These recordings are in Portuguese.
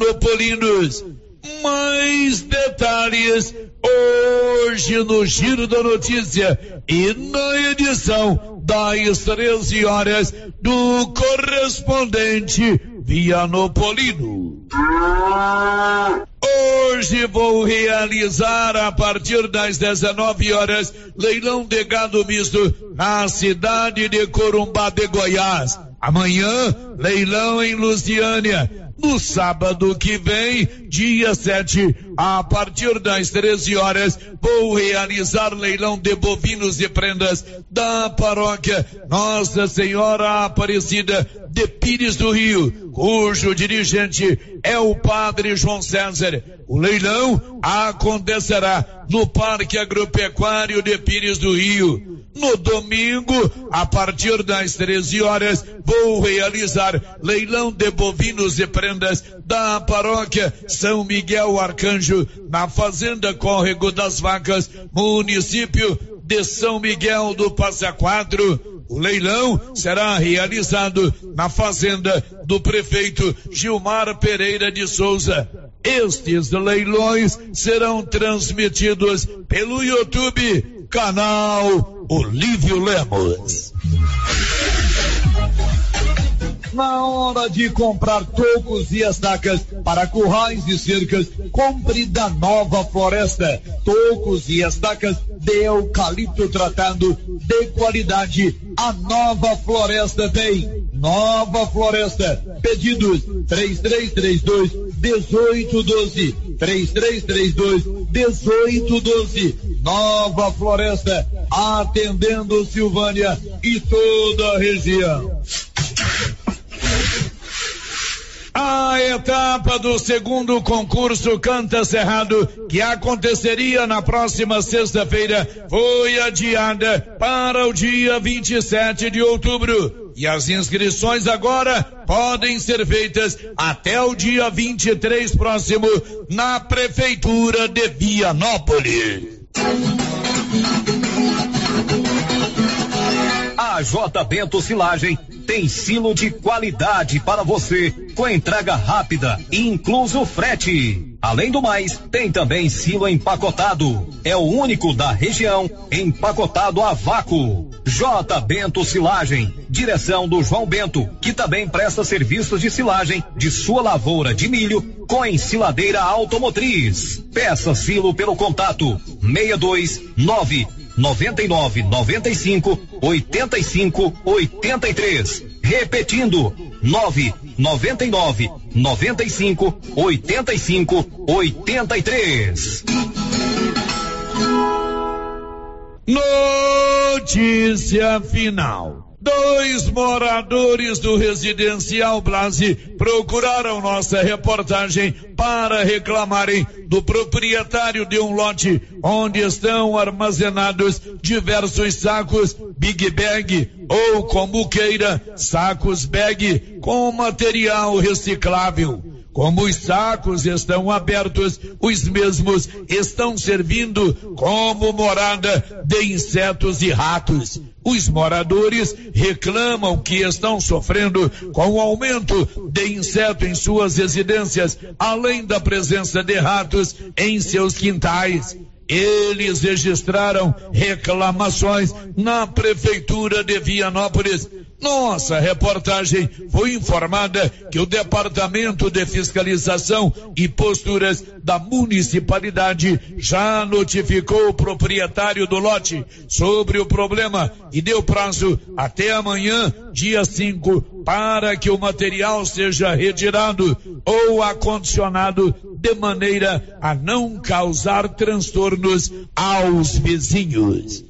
Vianopolinos. Mais detalhes hoje no Giro da Notícia e na edição das 13 horas do correspondente Vianopolino. Hoje vou realizar a partir das 19 horas leilão de gado misto na cidade de Corumbá de Goiás. Amanhã, leilão em Lusiânia. No sábado que vem, dia 7, a partir das 13 horas, vou realizar leilão de bovinos e prendas da paróquia Nossa Senhora Aparecida de Pires do Rio, cujo dirigente é o padre João César. O leilão acontecerá no Parque Agropecuário de Pires do Rio. No domingo, a partir das 13 horas, vou realizar leilão de bovinos e prendas da paróquia São Miguel Arcanjo, na Fazenda Córrego das Vacas, município de São Miguel do Passa Quatro. O leilão será realizado na fazenda do prefeito Gilmar Pereira de Souza. Estes leilões serão transmitidos pelo YouTube, canal Olívio Lemos. Na hora de comprar tocos e estacas para currais e cercas, compre da Nova Floresta. Tocos e estacas de eucalipto tratado de qualidade. A Nova Floresta tem. Nova Floresta. Pedidos 3332 1812. 3332 1812. Nova Floresta. Atendendo Silvânia e toda a região. A etapa do segundo concurso Canta Cerrado, que aconteceria na próxima sexta-feira, foi adiada para o dia 27 de outubro. E as inscrições agora podem ser feitas até o dia 23 próximo na Prefeitura de Vianópolis. J Bento Silagem tem silo de qualidade para você, com entrega rápida e incluso frete. Além do mais, tem também silo empacotado. É o único da região empacotado a vácuo. J Bento Silagem, direção do João Bento, que também presta serviços de silagem de sua lavoura de milho com ensiladeira automotriz. Peça silo pelo contato 629 99 95 85 83. Repetindo 9 99 95 85 83. Notícia final. Dois moradores do residencial Blase procuraram nossa reportagem para reclamarem do proprietário de um lote onde estão armazenados diversos sacos Big Bag ou como queira, sacos bag com material reciclável. Como os sacos estão abertos, os mesmos estão servindo como morada de insetos e ratos. Os moradores reclamam que estão sofrendo com o aumento de inseto em suas residências, além da presença de ratos em seus quintais. Eles registraram reclamações na prefeitura de Vianópolis nossa reportagem foi informada que o Departamento de Fiscalização e Posturas da Municipalidade já notificou o proprietário do lote sobre o problema e deu prazo até amanhã, dia 5, para que o material seja retirado ou acondicionado de maneira a não causar transtornos aos vizinhos.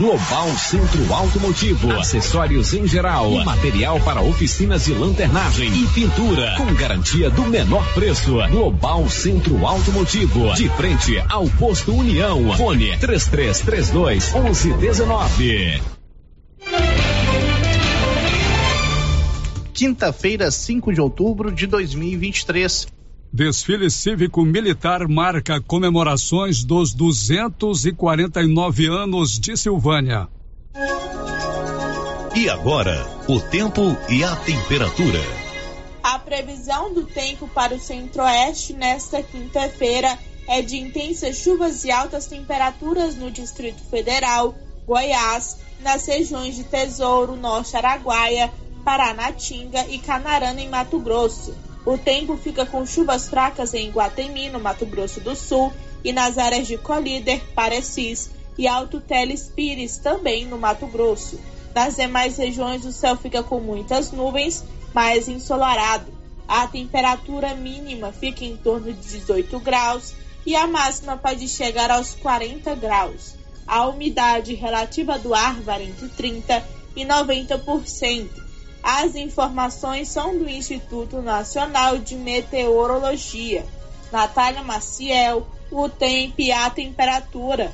Global Centro Automotivo, acessórios em geral, material para oficinas de lanternagem e pintura, com garantia do menor preço. Global Centro Automotivo, de frente ao posto União. Fone 3332 1119. Quinta-feira, 5 de outubro de 2023. Desfile cívico-militar marca comemorações dos 249 anos de Silvânia. E agora, o tempo e a temperatura. A previsão do tempo para o centro-oeste nesta quinta-feira é de intensas chuvas e altas temperaturas no Distrito Federal, Goiás, nas regiões de Tesouro, Norte Araguaia, Paranatinga e Canarana, em Mato Grosso. O tempo fica com chuvas fracas em Guatemi, no Mato Grosso do Sul, e nas áreas de Colíder, Parecis e Alto Teles Pires, também no Mato Grosso. Nas demais regiões, o céu fica com muitas nuvens, mais ensolarado. A temperatura mínima fica em torno de 18 graus e a máxima pode chegar aos 40 graus. A umidade relativa do ar varia entre 30% e 90%. As informações são do Instituto Nacional de Meteorologia. Natália Maciel, o tempo e a temperatura.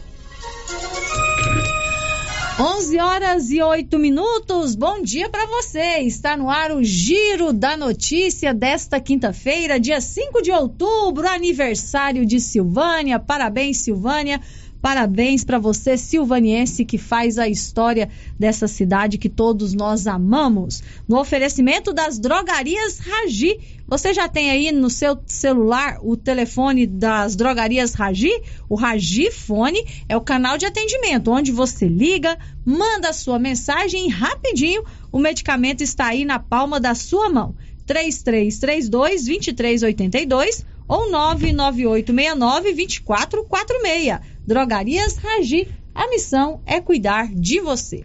11 horas e 8 minutos. Bom dia para você. Está no ar o Giro da Notícia desta quinta-feira, dia 5 de outubro, aniversário de Silvânia. Parabéns, Silvânia. Parabéns para você, silvaniense, que faz a história dessa cidade que todos nós amamos. No oferecimento das drogarias Ragi. Você já tem aí no seu celular o telefone das drogarias Ragi? O Ragi Fone é o canal de atendimento onde você liga, manda a sua mensagem e rapidinho o medicamento está aí na palma da sua mão. 3332 2382 ou 99869 2446. Drogarias Ragi. A missão é cuidar de você.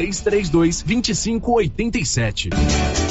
3332 2587.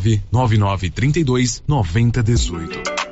99932 9018.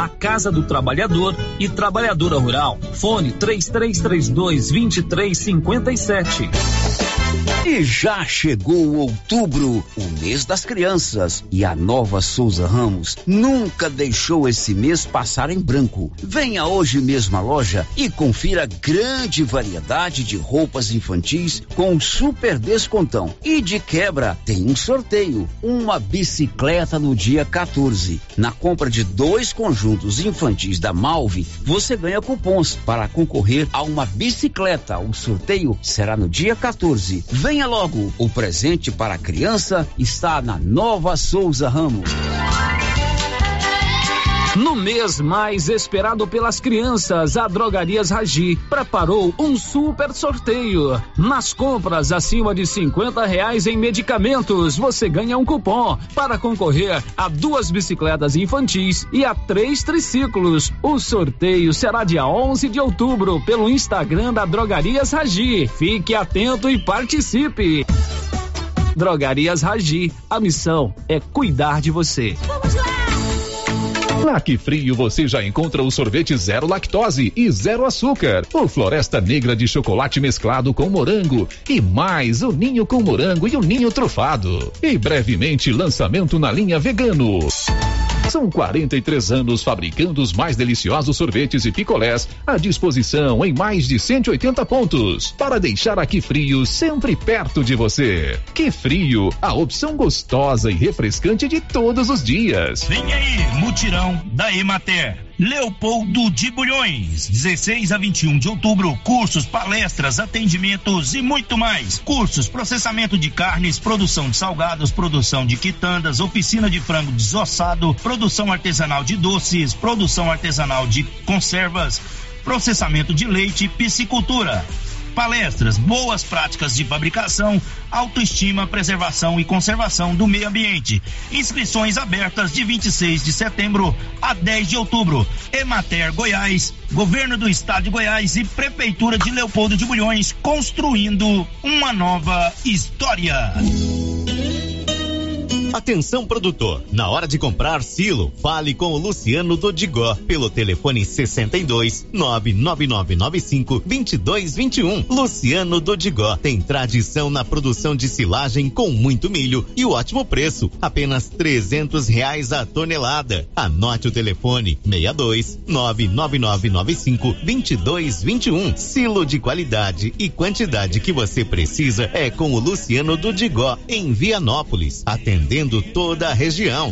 a Casa do Trabalhador e Trabalhadora Rural. Fone 3332 2357. E já chegou outubro, o mês das crianças, e a nova Souza Ramos nunca deixou esse mês passar em branco. Venha hoje mesmo à loja e confira grande variedade de roupas infantis com super descontão. E de quebra, tem um sorteio, uma bicicleta no dia 14. Na compra de dois conjuntos infantis da Malve, você ganha cupons para concorrer a uma bicicleta. O sorteio será no dia 14. Venha logo, o presente para a criança está na Nova Souza Ramos. No mês mais esperado pelas crianças, a Drogarias Ragi preparou um super sorteio. Nas compras acima de 50 reais em medicamentos, você ganha um cupom para concorrer a duas bicicletas infantis e a três triciclos. O sorteio será dia 11 de outubro pelo Instagram da Drogarias Ragi. Fique atento e participe. Drogarias Ragi, a missão é cuidar de você. Vamos lá! Que Frio você já encontra o sorvete zero lactose e zero açúcar, o Floresta Negra de chocolate mesclado com morango e mais o ninho com morango e o ninho trufado. E brevemente lançamento na linha vegano. São 43 anos fabricando os mais deliciosos sorvetes e picolés à disposição em mais de 180 pontos para deixar aqui frio sempre perto de você. Que frio, a opção gostosa e refrescante de todos os dias. Vem aí, mutirão da Emater. Leopoldo de Bulhões, 16 a 21 de outubro, cursos, palestras, atendimentos e muito mais. Cursos, processamento de carnes, produção de salgados, produção de quitandas, oficina de frango desossado, produção artesanal de doces, produção artesanal de conservas, processamento de leite piscicultura palestras, boas práticas de fabricação, autoestima, preservação e conservação do meio ambiente. Inscrições abertas de 26 de setembro a 10 de outubro. Emater Goiás, Governo do Estado de Goiás e Prefeitura de Leopoldo de Bulhões construindo uma nova história. Atenção produtor, na hora de comprar silo, fale com o Luciano Dodigó pelo telefone 62 99995 2221. Luciano Dodigó tem tradição na produção de silagem com muito milho e ótimo preço, apenas 300 reais a tonelada. Anote o telefone 62 99995 2221. Silo de qualidade e quantidade que você precisa é com o Luciano Dodigó em Vianópolis, atendendo toda a região.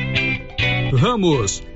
Ramos,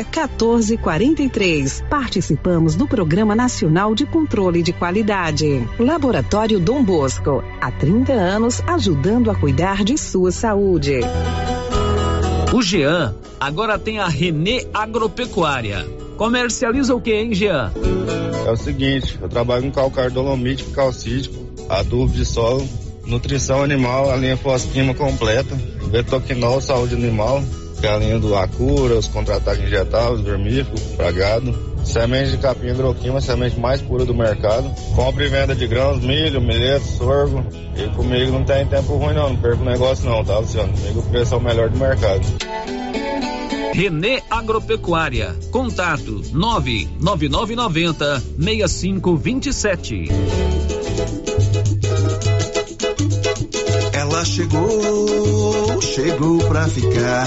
14 43. Participamos do Programa Nacional de Controle de Qualidade. Laboratório Dom Bosco, há 30 anos ajudando a cuidar de sua saúde. O Jean agora tem a Renê Agropecuária. Comercializa o que, hein, Jean? É o seguinte, eu trabalho com calcário dolomítico, calcítico, adubo de solo, nutrição animal, a linha pós-quima completa, betoquinol, saúde animal, do Acura, os contra-ataques injetáveis, vermífugo, pragado, semente de capim hidroquima, semente mais pura do mercado. Compra e venda de grãos, milho, milheto, sorgo. E comigo não tem tempo ruim não, não perco negócio não, tá, Luciano? Comigo o preço é o melhor do mercado. Renê Agropecuária. Contato 99990 6527. Ela chegou, chegou pra ficar.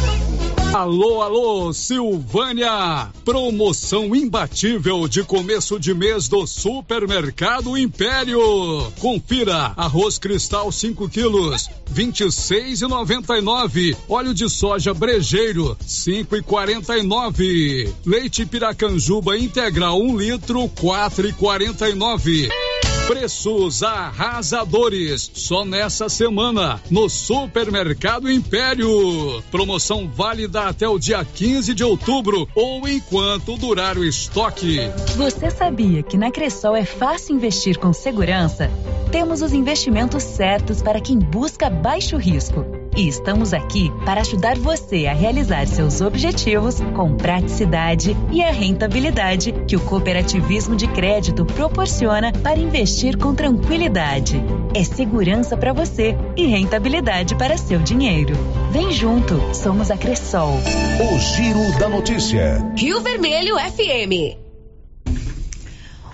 Alô, alô, Silvânia! Promoção imbatível de começo de mês do Supermercado Império. Confira: arroz cristal 5 quilos, 26,99. Óleo de soja brejeiro, 5,49. Leite piracanjuba integral 1 um litro, 4,49. Preços arrasadores. Só nessa semana, no Supermercado Império. Promoção válida até o dia 15 de outubro ou enquanto durar o estoque. Você sabia que na Cressol é fácil investir com segurança? Temos os investimentos certos para quem busca baixo risco. E estamos aqui para ajudar você a realizar seus objetivos com praticidade e a rentabilidade que o cooperativismo de crédito proporciona para investir com tranquilidade. É segurança para você e rentabilidade para seu dinheiro. Vem junto, somos a Cressol. O Giro da Notícia. Rio Vermelho FM.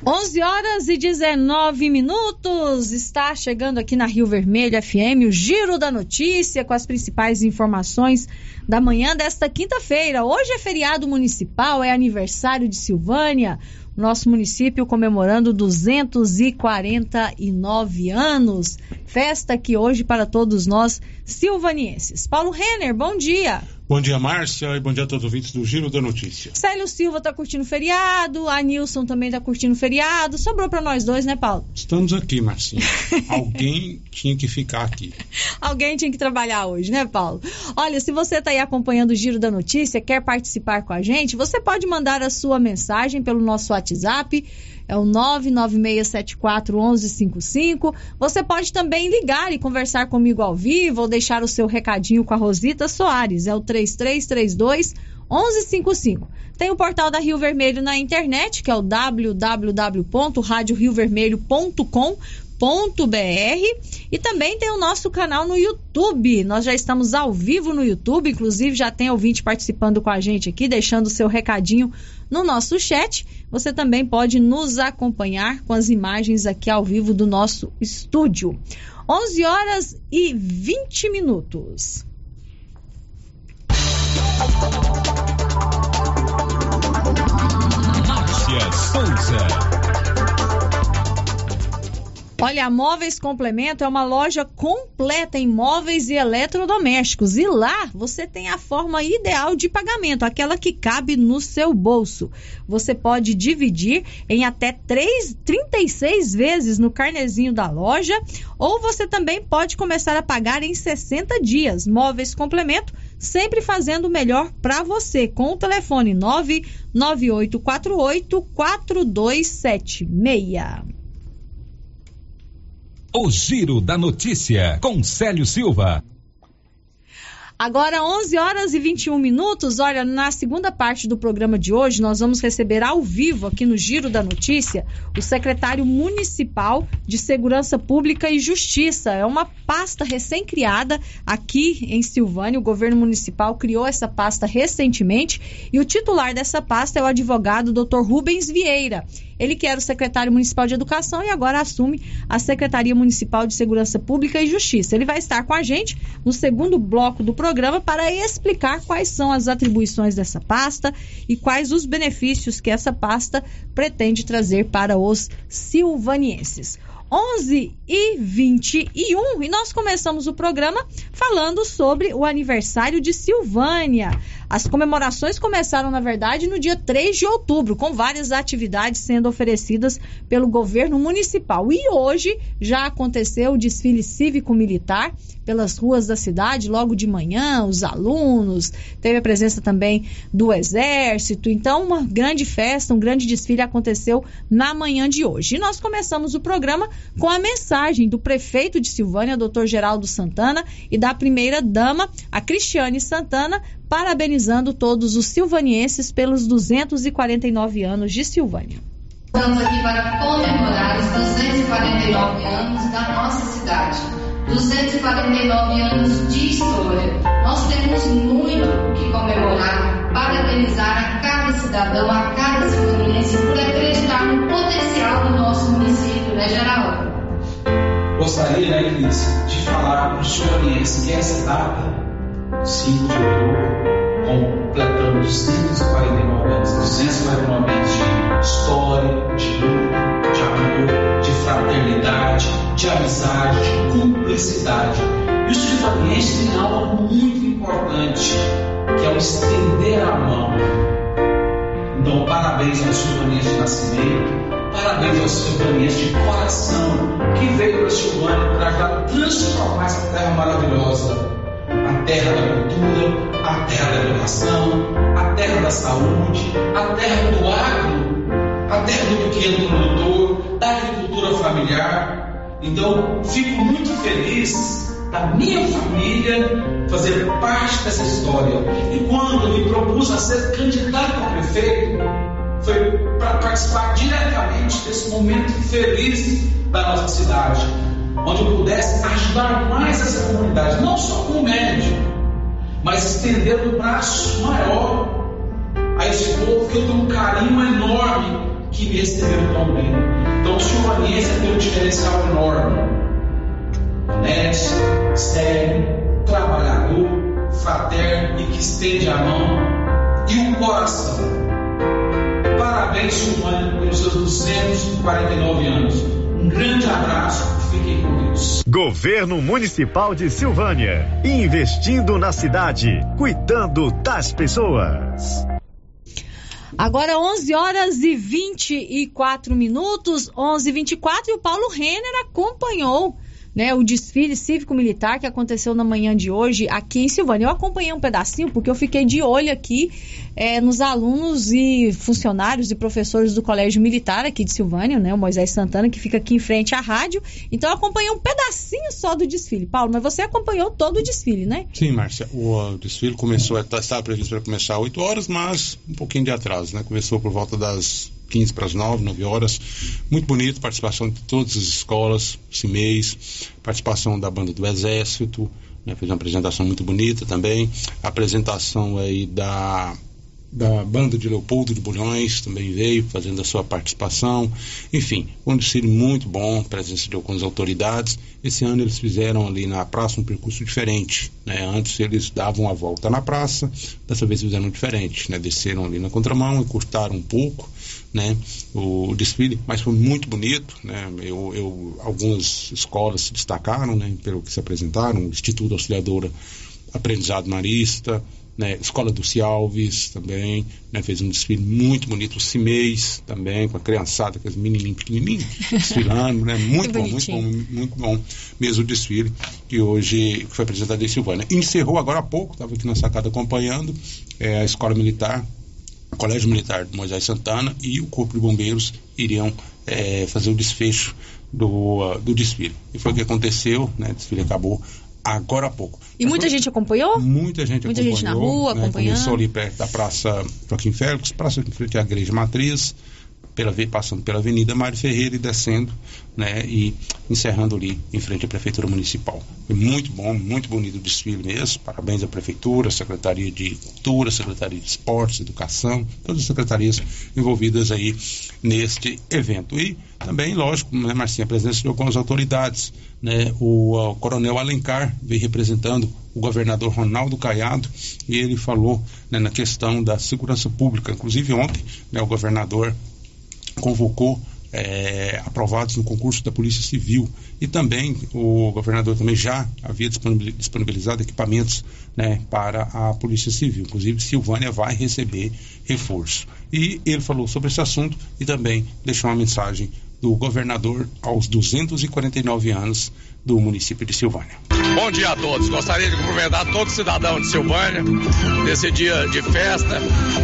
11 horas e 19 minutos. Está chegando aqui na Rio Vermelho FM o Giro da Notícia com as principais informações da manhã desta quinta-feira. Hoje é feriado municipal, é aniversário de Silvânia, nosso município comemorando 249 anos. Festa aqui hoje para todos nós silvanienses. Paulo Renner, bom dia. Bom dia, Márcia, e bom dia a todos os ouvintes do Giro da Notícia. Célio Silva tá curtindo feriado, a Nilson também tá curtindo feriado. Sobrou para nós dois, né, Paulo? Estamos aqui, Marcinha. Alguém tinha que ficar aqui. Alguém tinha que trabalhar hoje, né, Paulo? Olha, se você tá aí acompanhando o Giro da Notícia, quer participar com a gente, você pode mandar a sua mensagem pelo nosso WhatsApp é o 996741155. Você pode também ligar e conversar comigo ao vivo ou deixar o seu recadinho com a Rosita Soares, é o 3332 1155. Tem o portal da Rio Vermelho na internet, que é o www.radioriovermelho.com e também tem o nosso canal no YouTube. Nós já estamos ao vivo no YouTube, inclusive já tem ouvinte participando com a gente aqui, deixando o seu recadinho no nosso chat. Você também pode nos acompanhar com as imagens aqui ao vivo do nosso estúdio. 11 horas e 20 minutos. Márcia Souza. Olha, a Móveis Complemento é uma loja completa em móveis e eletrodomésticos. E lá você tem a forma ideal de pagamento, aquela que cabe no seu bolso. Você pode dividir em até 3, 36 vezes no carnezinho da loja, ou você também pode começar a pagar em 60 dias. Móveis Complemento, sempre fazendo o melhor para você, com o telefone 99848 4276. O Giro da Notícia, com Célio Silva. Agora, 11 horas e 21 minutos. Olha, na segunda parte do programa de hoje, nós vamos receber ao vivo, aqui no Giro da Notícia, o secretário municipal de Segurança Pública e Justiça. É uma pasta recém-criada aqui em Silvânia. O governo municipal criou essa pasta recentemente e o titular dessa pasta é o advogado Dr. Rubens Vieira. Ele que era o secretário municipal de Educação e agora assume a Secretaria Municipal de Segurança Pública e Justiça. Ele vai estar com a gente no segundo bloco do programa para explicar quais são as atribuições dessa pasta e quais os benefícios que essa pasta pretende trazer para os silvanienses. 11 e 21 e nós começamos o programa falando sobre o aniversário de Silvânia. As comemorações começaram, na verdade, no dia 3 de outubro, com várias atividades sendo oferecidas pelo governo municipal. E hoje já aconteceu o desfile cívico-militar pelas ruas da cidade, logo de manhã, os alunos, teve a presença também do Exército. Então, uma grande festa, um grande desfile aconteceu na manhã de hoje. E nós começamos o programa com a mensagem do prefeito de Silvânia, doutor Geraldo Santana, e da primeira-dama, a Cristiane Santana, parabenizando todos os silvanienses pelos 249 anos de Silvânia. Estamos aqui para comemorar os 249 anos da nossa cidade. 249 anos de história. Nós temos muito o que comemorar, parabenizar a cada cidadão, a cada silvaniense por acreditar no potencial do nosso município, né, Geraldo? Gostaria, né, Cris, de falar para os silvanienses que essa data 5 de outubro, completamos 149 anos, 249 anos de história, de luta, de amor, de fraternidade, de amizade, de cumplicidade. E os silvanienses têm algo muito importante, que é o estender a mão. Então, parabéns aos silvanienses de nascimento, Parabéns aos silvanienses de coração que veio para Silvânia para transformar essa terra maravilhosa a terra da cultura, a terra da educação, a terra da saúde, a terra do agro, a terra do pequeno produtor, da agricultura familiar. Então, fico muito feliz da minha família fazer parte dessa história. E quando me propus a ser candidato a prefeito, foi para participar diretamente desse momento feliz da nossa cidade onde eu pudesse ajudar mais essa comunidade, não só com o médico, mas estendendo o braço maior a esse povo que eu tenho um carinho enorme que me receberam tão bem. Então o silvaniense tem um diferencial enorme. Honesto, sério, trabalhador, fraterno e que estende a mão e o coração. Parabéns, Silvânia, pelos seus 249 anos. Um grande abraço Fiquem com Deus. Governo Municipal de Silvânia. Investindo na cidade, cuidando das pessoas. Agora 11 horas e 24 minutos, 11 e 24 e o Paulo Renner acompanhou né, o desfile cívico-militar que aconteceu na manhã de hoje aqui em Silvânia. Eu acompanhei um pedacinho porque eu fiquei de olho aqui é, nos alunos e funcionários e professores do Colégio Militar aqui de Silvânia, né, o Moisés Santana, que fica aqui em frente à rádio. Então eu acompanhei um pedacinho só do desfile. Paulo, mas você acompanhou todo o desfile, né? Sim, Márcia. O desfile começou, tá, estava previsto para começar às 8 horas, mas um pouquinho de atraso, né? Começou por volta das 15 para as 9, 9 horas. Muito bonito, participação de todas as escolas, CIMEIs, participação da banda do Exército, né, fez uma apresentação muito bonita também. Apresentação aí da da banda de Leopoldo de Bulhões também veio fazendo a sua participação. Enfim, um desfile muito bom, presença de algumas autoridades. Esse ano eles fizeram ali na praça um percurso diferente. Né? Antes eles davam a volta na praça, dessa vez fizeram diferente. Né? Desceram ali na contramão e curtaram um pouco né? o desfile, mas foi muito bonito. Né? Eu, eu, algumas escolas se destacaram né? pelo que se apresentaram, o Instituto Auxiliadora Aprendizado Marista, né, Escola do Cialves também, né, fez um desfile muito bonito, o Cimês também, com a criançada, aqueles menininhos pequenininhos, desfilando, né, muito bom, muito bom, muito bom mesmo o desfile que hoje foi apresentado em Silvânia. Encerrou agora há pouco, estava aqui na sacada acompanhando, é, a Escola Militar, o Colégio Militar de Moisés Santana e o Corpo de Bombeiros iriam é, fazer o desfecho do, do desfile. E foi o que aconteceu, né, o desfile acabou agora há pouco. E Mas muita foi- gente acompanhou? Muita gente Muita acompanhou. gente na rua né, acompanhando. Começou ali perto da Praça Joaquim Félix, praça em frente à Igreja Matriz, pela, passando pela Avenida Mário Ferreira e descendo, né, e encerrando ali em frente à Prefeitura Municipal. Foi muito bom, muito bonito o desfile mesmo. Parabéns à Prefeitura, Secretaria de Cultura, Secretaria de Esportes, Educação, todas as secretarias envolvidas aí neste evento. E também, lógico, né, Marcinha, a presença de algumas autoridades. Né, o, ah, Coronel Alencar veio representando o governador Ronaldo Caiado e ele falou né, na questão da segurança pública. Inclusive, ontem, né, o governador convocou eh, aprovados no concurso da Polícia Civil e também o governador também já havia disponibil- disponibilizado equipamentos né, para a Polícia Civil. Inclusive, Silvânia vai receber reforço. E ele falou sobre esse assunto e também deixou uma mensagem do governador aos 249 anos do município de Silvânia. Bom dia a todos. Gostaria de cumprimentar todo cidadão de Silvânia nesse dia de festa,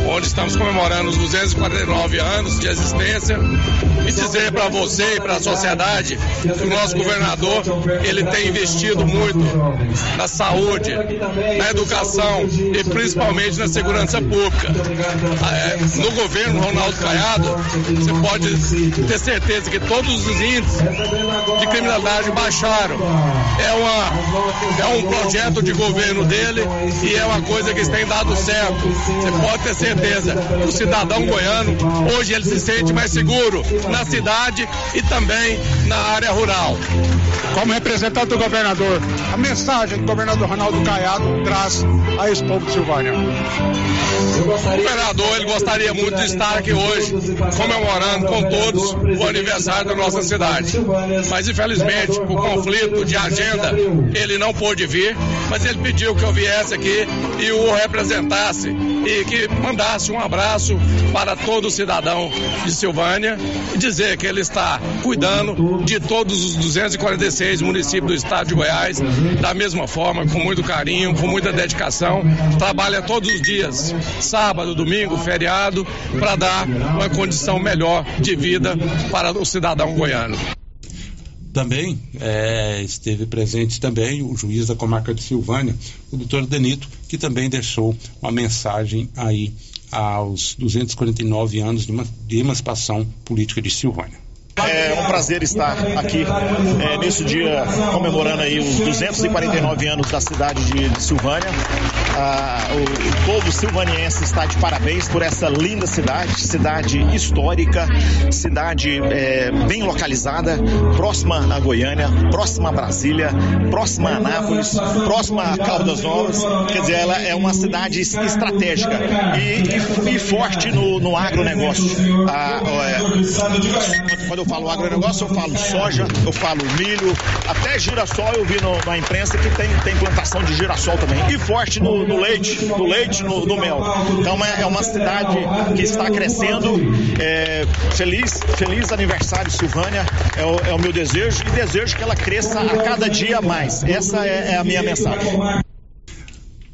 onde estamos comemorando os 249 anos de existência e dizer para você e para a sociedade que o nosso governador ele tem investido muito na saúde, na educação e principalmente na segurança pública. É, No governo Ronaldo Caiado, você pode ter certeza que todos os índices de criminalidade baixaram. É, uma, é um projeto de governo dele e é uma coisa que tem dado certo. Você pode ter certeza. O cidadão goiano, hoje ele se sente mais seguro na cidade e também na área rural. Como representante do governador, a mensagem que o governador Ronaldo Caiado traz a esse povo de Silvânia. O governador ele gostaria muito de estar aqui hoje, comemorando com todos o aniversário da nossa cidade. Mas infelizmente, por conflito de agenda, ele não pôde vir, mas ele pediu que eu viesse aqui e o representasse e que mandasse um abraço para todo cidadão de Silvânia e dizer que ele está cuidando de todos os 246 municípios do estado de Goiás da mesma forma, com muito carinho, com muita dedicação, trabalha todos os dias, sábado, domingo, feriado, para dar uma condição melhor de vida para o cidadão goiano. Também eh, esteve presente também o juiz da comarca de Silvânia, o doutor Denito, que também deixou uma mensagem aí aos 249 anos de, uma, de emancipação política de Silvânia. É um prazer estar aqui é, nesse dia comemorando aí os 249 anos da cidade de, de Silvânia. Ah, o, o povo silvaniense está de parabéns por essa linda cidade, cidade histórica, cidade é, bem localizada, próxima a Goiânia, próxima a Brasília, próxima a Anápolis, próxima a Caldas Novas. Quer dizer, ela é uma cidade estratégica e, e, e forte no, no agronegócio. Ah, é, quando eu falo agronegócio, eu falo soja, eu falo milho, até girassol eu vi no, na imprensa que tem, tem plantação de girassol também. E forte no, no leite, no leite, no, no mel. Então é, é, uma cidade que está crescendo. É, feliz, feliz aniversário, Silvânia, é o, é o meu desejo e desejo que ela cresça a cada dia mais. Essa é, é a minha mensagem.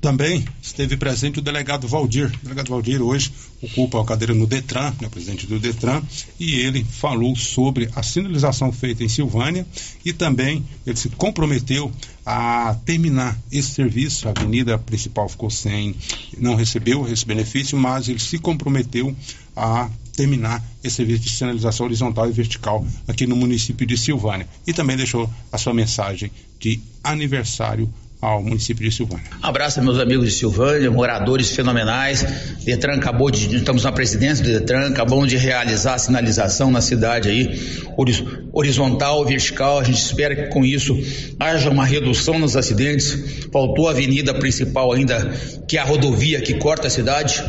Também esteve presente o delegado Valdir. O delegado Valdir hoje ocupa a cadeira no Detran, né, presidente do Detran, e ele falou sobre a sinalização feita em Silvânia e também ele se comprometeu a terminar esse serviço. A avenida principal ficou sem, não recebeu esse benefício, mas ele se comprometeu a terminar esse serviço de sinalização horizontal e vertical aqui no município de Silvânia. E também deixou a sua mensagem de aniversário ao município de Silvânia. Abraço meus amigos de Silvânia, moradores fenomenais. Detran acabou de, estamos na presidência do Detran, acabamos de realizar a sinalização na cidade aí, horizontal, vertical. A gente espera que com isso haja uma redução nos acidentes. Faltou a avenida principal ainda, que é a rodovia que corta a cidade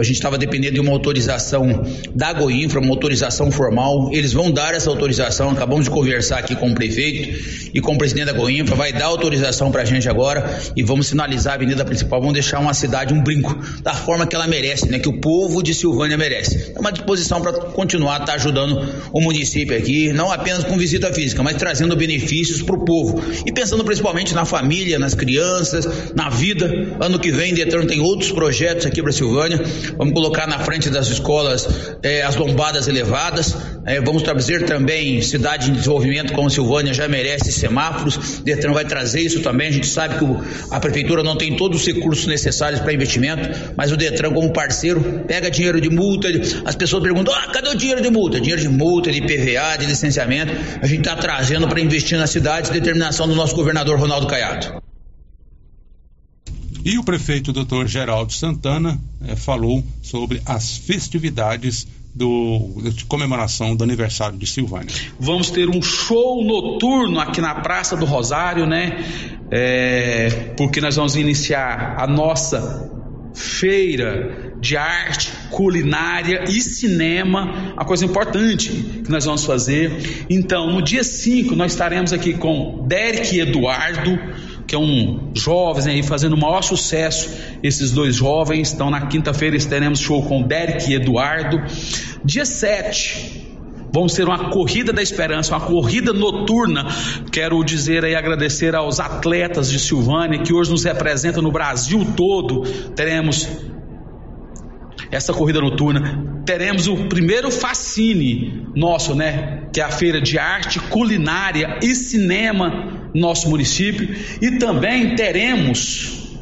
a gente estava dependendo de uma autorização da Goinfra, uma autorização formal. Eles vão dar essa autorização. Acabamos de conversar aqui com o prefeito e com o presidente da Goinfra. Vai dar autorização para a gente agora e vamos sinalizar a avenida principal. Vamos deixar uma cidade um brinco da forma que ela merece, né? Que o povo de Silvânia merece. É uma disposição para continuar tá ajudando o município aqui, não apenas com visita física, mas trazendo benefícios para o povo e pensando principalmente na família, nas crianças, na vida. Ano que vem, Detran tem outros projetos aqui para Silvânia vamos colocar na frente das escolas é, as lombadas elevadas, é, vamos trazer também cidade em desenvolvimento como Silvânia já merece semáforos, Detran vai trazer isso também, a gente sabe que o, a prefeitura não tem todos os recursos necessários para investimento, mas o Detran como parceiro pega dinheiro de multa, as pessoas perguntam, ah, cadê o dinheiro de multa? Dinheiro de multa, de PVA, de licenciamento, a gente está trazendo para investir na cidade, determinação do nosso governador Ronaldo Caiado. E o prefeito Dr. Geraldo Santana eh, falou sobre as festividades do, de comemoração do aniversário de Silvânia. Vamos ter um show noturno aqui na Praça do Rosário, né? É, porque nós vamos iniciar a nossa feira de arte, culinária e cinema, a coisa importante que nós vamos fazer. Então, no dia 5, nós estaremos aqui com Derek Eduardo que é um jovens aí fazendo o maior sucesso. Esses dois jovens. Então, na quinta-feira teremos show com Derek e Eduardo. Dia 7. Vamos ter uma corrida da esperança, uma corrida noturna. Quero dizer aí, agradecer aos atletas de Silvânia que hoje nos representam no Brasil todo. Teremos essa corrida noturna. Teremos o primeiro fascine nosso, né? Que é a feira de arte, culinária e cinema nosso município. E também teremos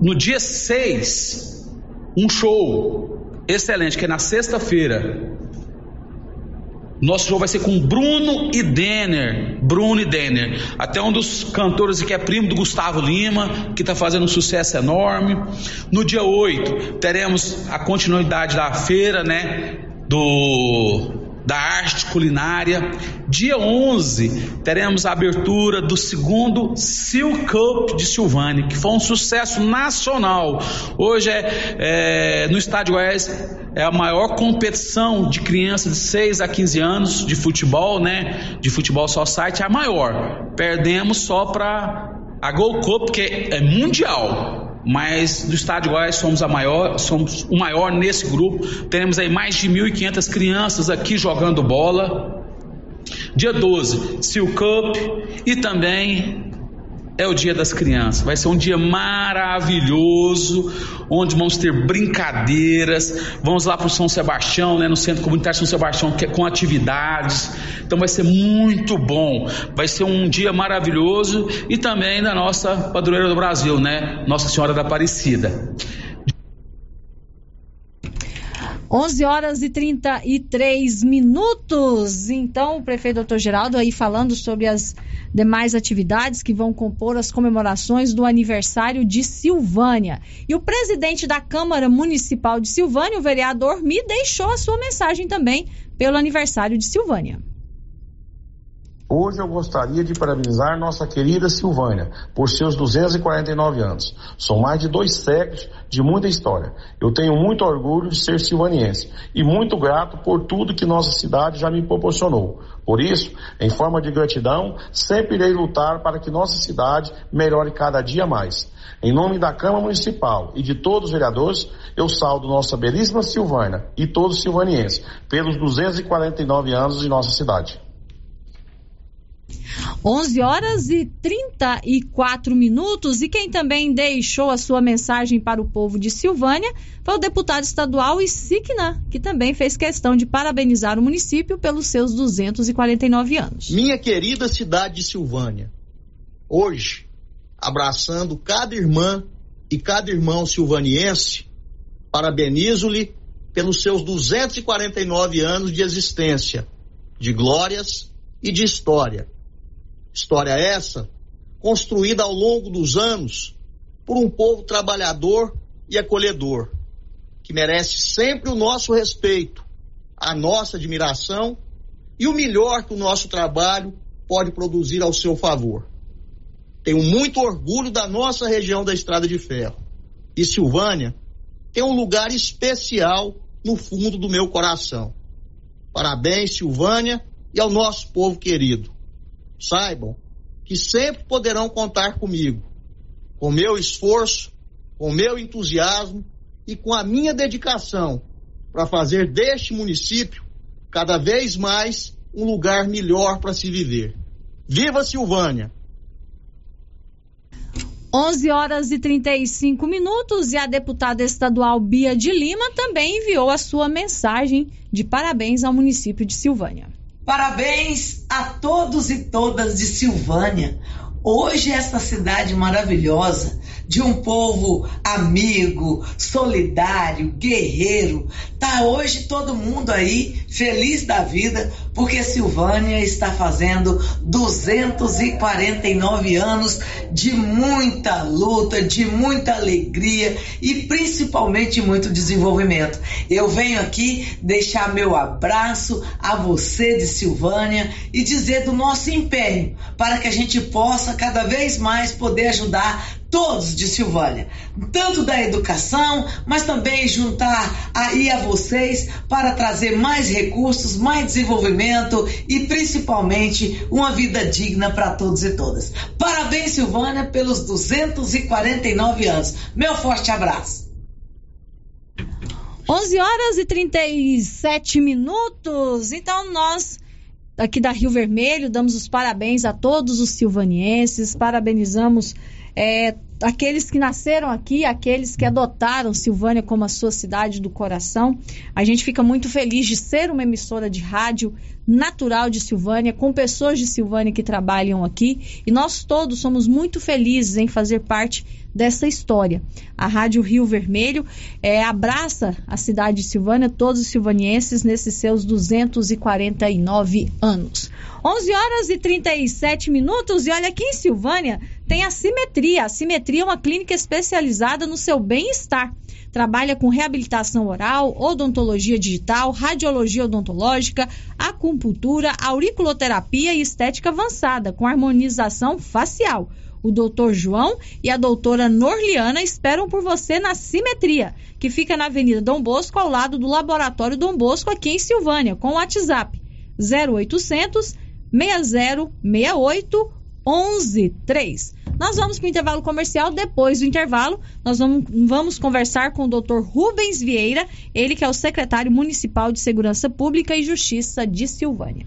no dia 6 um show excelente, que é na sexta-feira, nosso show vai ser com Bruno e Denner. Bruno e Denner. Até um dos cantores que é primo do Gustavo Lima, que está fazendo um sucesso enorme. No dia 8, teremos a continuidade da feira, né? Do da arte culinária. Dia 11, teremos a abertura do segundo Silk Cup de Silvânia, que foi um sucesso nacional. Hoje é, é no Estádio Goiás é a maior competição de crianças de 6 a 15 anos de futebol, né? De futebol só site, é a maior. Perdemos só para a Gold Cup, que é mundial mas do Estádio Goiás somos a maior, somos o maior nesse grupo. Teremos aí mais de 1.500 crianças aqui jogando bola. Dia 12, Seal Cup e também é o Dia das Crianças. Vai ser um dia maravilhoso, onde vamos ter brincadeiras. Vamos lá para o São Sebastião, né, no Centro Comunitário São Sebastião, é com atividades. Então vai ser muito bom. Vai ser um dia maravilhoso e também da nossa padroeira do Brasil, né, Nossa Senhora da Aparecida. 11 horas e 33 minutos. Então, o prefeito doutor Geraldo aí falando sobre as demais atividades que vão compor as comemorações do aniversário de Silvânia. E o presidente da Câmara Municipal de Silvânia, o vereador Me, deixou a sua mensagem também pelo aniversário de Silvânia. Hoje eu gostaria de parabenizar nossa querida Silvânia por seus 249 anos. São mais de dois séculos de muita história. Eu tenho muito orgulho de ser silvaniense e muito grato por tudo que nossa cidade já me proporcionou. Por isso, em forma de gratidão, sempre irei lutar para que nossa cidade melhore cada dia mais. Em nome da Câmara Municipal e de todos os vereadores, eu saldo nossa belíssima Silvânia e todos os silvanienses pelos 249 anos de nossa cidade. 11 horas e 34 minutos. E quem também deixou a sua mensagem para o povo de Silvânia foi o deputado estadual Isigna, que também fez questão de parabenizar o município pelos seus 249 anos. Minha querida cidade de Silvânia, hoje, abraçando cada irmã e cada irmão silvaniense, parabenizo-lhe pelos seus 249 anos de existência, de glórias e de história História essa construída ao longo dos anos por um povo trabalhador e acolhedor, que merece sempre o nosso respeito, a nossa admiração e o melhor que o nosso trabalho pode produzir ao seu favor. Tenho muito orgulho da nossa região da Estrada de Ferro. E Silvânia tem um lugar especial no fundo do meu coração. Parabéns, Silvânia, e ao nosso povo querido. Saibam que sempre poderão contar comigo, com meu esforço, com meu entusiasmo e com a minha dedicação para fazer deste município cada vez mais um lugar melhor para se viver. Viva Silvânia! 11 horas e 35 minutos e a deputada estadual Bia de Lima também enviou a sua mensagem de parabéns ao município de Silvânia. Parabéns a todos e todas de Silvânia. Hoje, esta cidade maravilhosa, de um povo amigo, solidário, guerreiro, tá hoje todo mundo aí feliz da vida, porque Silvânia está fazendo 249 anos de muita luta, de muita alegria e principalmente muito desenvolvimento. Eu venho aqui deixar meu abraço a você de Silvânia e dizer do nosso empenho para que a gente possa cada vez mais poder ajudar todos de Silvânia, tanto da educação, mas também juntar aí a vocês para trazer mais recursos, mais desenvolvimento e principalmente uma vida digna para todos e todas. Parabéns, Silvânia, pelos 249 anos. Meu forte abraço. 11 horas e 37 minutos. Então nós aqui da Rio Vermelho damos os parabéns a todos os silvanienses, parabenizamos é, aqueles que nasceram aqui, aqueles que adotaram Silvânia como a sua cidade do coração. A gente fica muito feliz de ser uma emissora de rádio natural de Silvânia, com pessoas de Silvânia que trabalham aqui, e nós todos somos muito felizes em fazer parte dessa história. A Rádio Rio Vermelho é, abraça a cidade de Silvânia, todos os silvanienses, nesses seus 249 anos. 11 horas e 37 minutos, e olha aqui em Silvânia tem a Simetria. A Simetria é uma clínica especializada no seu bem-estar. Trabalha com reabilitação oral, odontologia digital, radiologia odontológica, acupuntura, auriculoterapia e estética avançada, com harmonização facial. O doutor João e a doutora Norliana esperam por você na Simetria, que fica na Avenida Dom Bosco, ao lado do Laboratório Dom Bosco, aqui em Silvânia, com o WhatsApp 0800 6068 113. Nós vamos para o intervalo comercial. Depois do intervalo, nós vamos, vamos conversar com o Dr. Rubens Vieira, ele que é o secretário municipal de Segurança Pública e Justiça de Silvânia.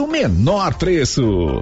menor preço.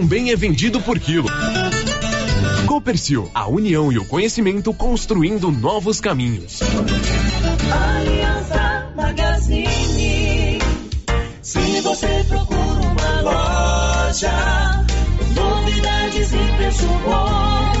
também é vendido por quilo. Copercil, a união e o conhecimento construindo novos caminhos. Aliança Magazine. Se você procura uma loja, novidades e preço bom.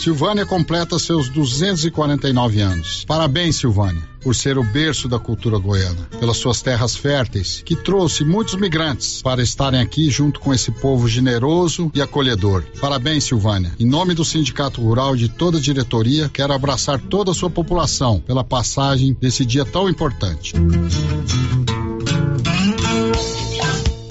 Silvânia completa seus 249 anos. Parabéns, Silvânia, por ser o berço da cultura goiana, pelas suas terras férteis, que trouxe muitos migrantes para estarem aqui junto com esse povo generoso e acolhedor. Parabéns, Silvânia. Em nome do Sindicato Rural e de toda a diretoria, quero abraçar toda a sua população pela passagem desse dia tão importante.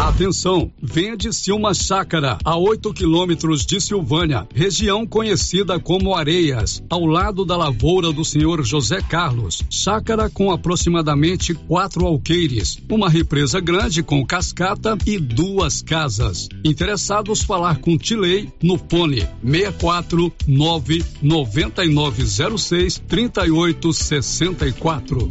Atenção, venha de Silma Chácara, a 8 quilômetros de Silvânia, região conhecida como Areias, ao lado da lavoura do senhor José Carlos. Chácara com aproximadamente quatro alqueires, uma represa grande com cascata e duas casas. Interessados falar com Tilei no fone 64 99906 3864.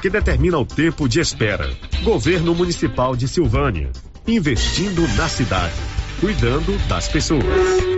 que determina o tempo de espera. Governo Municipal de Silvânia, investindo na cidade, cuidando das pessoas.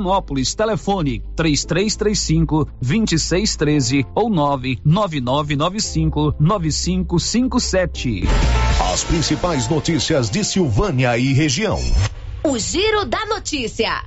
Vianópolis. Telefone 3335 2613 ou 99995 9557. As principais notícias de Silvânia e região. O Giro da Notícia.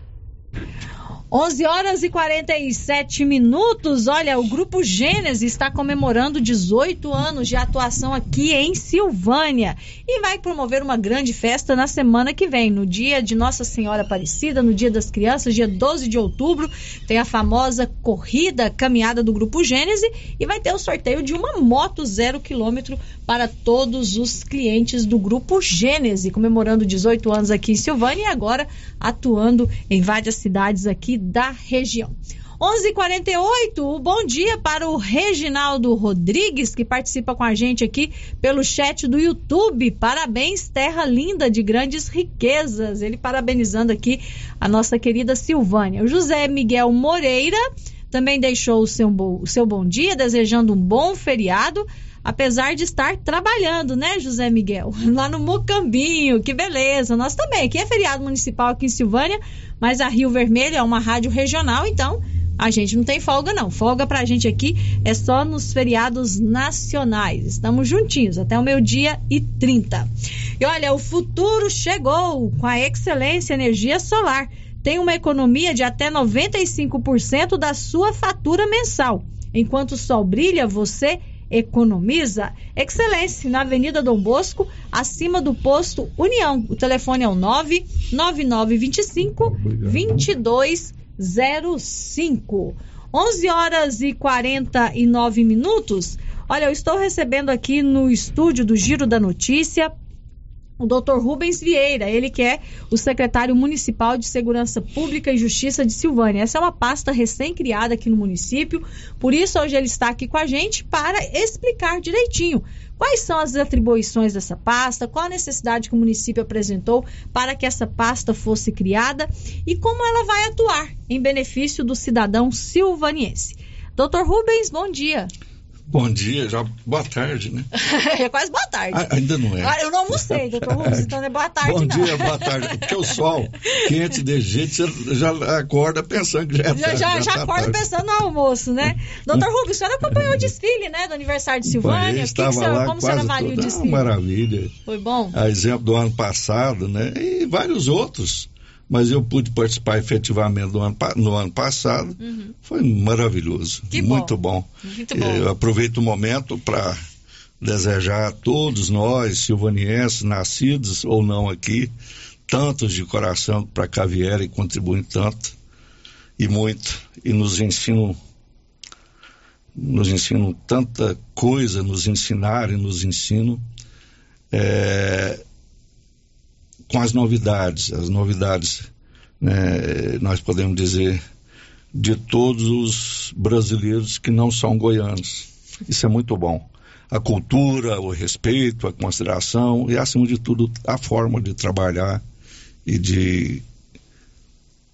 11 horas e 47 minutos. Olha, o Grupo Gênesis está comemorando 18 anos de atuação aqui em Silvânia e vai promover uma grande festa na semana que vem, no dia de Nossa Senhora Aparecida, no Dia das Crianças, dia 12 de outubro. Tem a famosa corrida caminhada do Grupo Gênesis e vai ter o sorteio de uma moto zero quilômetro para todos os clientes do Grupo Gênesis, comemorando 18 anos aqui em Silvânia e agora atuando em várias cidades aqui da região. 11:48. O bom dia para o Reginaldo Rodrigues que participa com a gente aqui pelo chat do YouTube. Parabéns, terra linda de grandes riquezas. Ele parabenizando aqui a nossa querida Silvânia. O José Miguel Moreira também deixou o seu, o seu bom dia, desejando um bom feriado apesar de estar trabalhando, né, José Miguel? Lá no Mocambinho, que beleza. Nós também, aqui é feriado municipal aqui em Silvânia, mas a Rio Vermelho é uma rádio regional, então a gente não tem folga não. Folga pra gente aqui é só nos feriados nacionais. Estamos juntinhos até o meio-dia e 30. E olha, o futuro chegou com a Excelência Energia Solar. Tem uma economia de até 95% da sua fatura mensal. Enquanto o sol brilha, você economiza. Excelência, na Avenida Dom Bosco, acima do posto União. O telefone é o 99925 2205. 11 horas e 49 minutos. Olha, eu estou recebendo aqui no estúdio do Giro da Notícia o doutor Rubens Vieira, ele que é o secretário municipal de Segurança Pública e Justiça de Silvânia. Essa é uma pasta recém-criada aqui no município, por isso hoje ele está aqui com a gente para explicar direitinho quais são as atribuições dessa pasta, qual a necessidade que o município apresentou para que essa pasta fosse criada e como ela vai atuar em benefício do cidadão silvaniense. Doutor Rubens, bom dia. Bom dia, já boa tarde, né? é quase boa tarde. Ah, ainda não é. Ah, eu não almocei, doutor Rubens, então é boa tarde, Bom não. dia, boa tarde. Porque o sol quente de jeito, você já acorda pensando que já é Já, tarde. já, já tá acorda tarde. pensando no almoço, né? Doutor Rubens, o senhor acompanhou o desfile, né, do aniversário de Silvânia? Eu O que que estava o senhor- lá como o senhor quase avalia o toda, ah, desfile? maravilha. Foi bom? A exemplo do ano passado, né? E vários outros. Mas eu pude participar efetivamente do ano, no ano passado. Foi maravilhoso. Uhum. Que bom. muito bom. Muito bom. Eu aproveito o momento para desejar a todos nós, silvanienses, nascidos ou não aqui, tantos de coração para cá vieram e contribuem tanto e muito e nos ensinam nos ensinam tanta coisa, nos ensinaram e nos ensinam é, com as novidades, as novidades, né, nós podemos dizer, de todos os brasileiros que não são goianos. Isso é muito bom. A cultura, o respeito, a consideração e, acima de tudo, a forma de trabalhar e de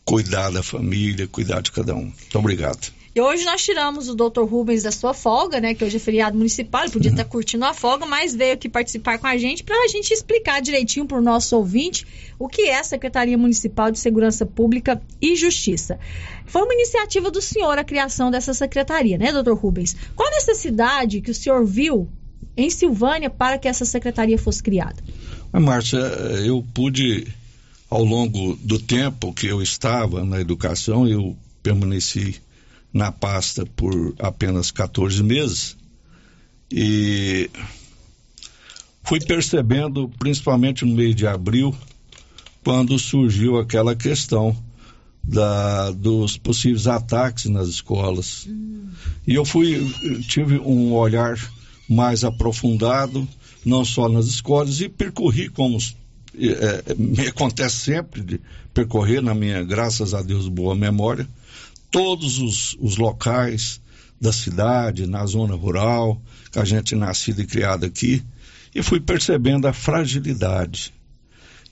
cuidar da família, cuidar de cada um. Muito obrigado. E hoje nós tiramos o Dr. Rubens da sua folga, né? Que hoje é feriado municipal, ele podia estar curtindo a folga, mas veio aqui participar com a gente para a gente explicar direitinho para o nosso ouvinte o que é a Secretaria Municipal de Segurança Pública e Justiça. Foi uma iniciativa do senhor a criação dessa secretaria, né, doutor Rubens? Qual a necessidade que o senhor viu em Silvânia para que essa secretaria fosse criada? Mas, Márcia, eu pude, ao longo do tempo que eu estava na educação, eu permaneci na pasta por apenas 14 meses e fui percebendo, principalmente no mês de abril, quando surgiu aquela questão da, dos possíveis ataques nas escolas. E eu fui, tive um olhar mais aprofundado, não só nas escolas, e percorri como é, me acontece sempre de percorrer na minha, graças a Deus, boa memória, todos os, os locais da cidade, na zona rural, que a gente é nascido e criado aqui, e fui percebendo a fragilidade.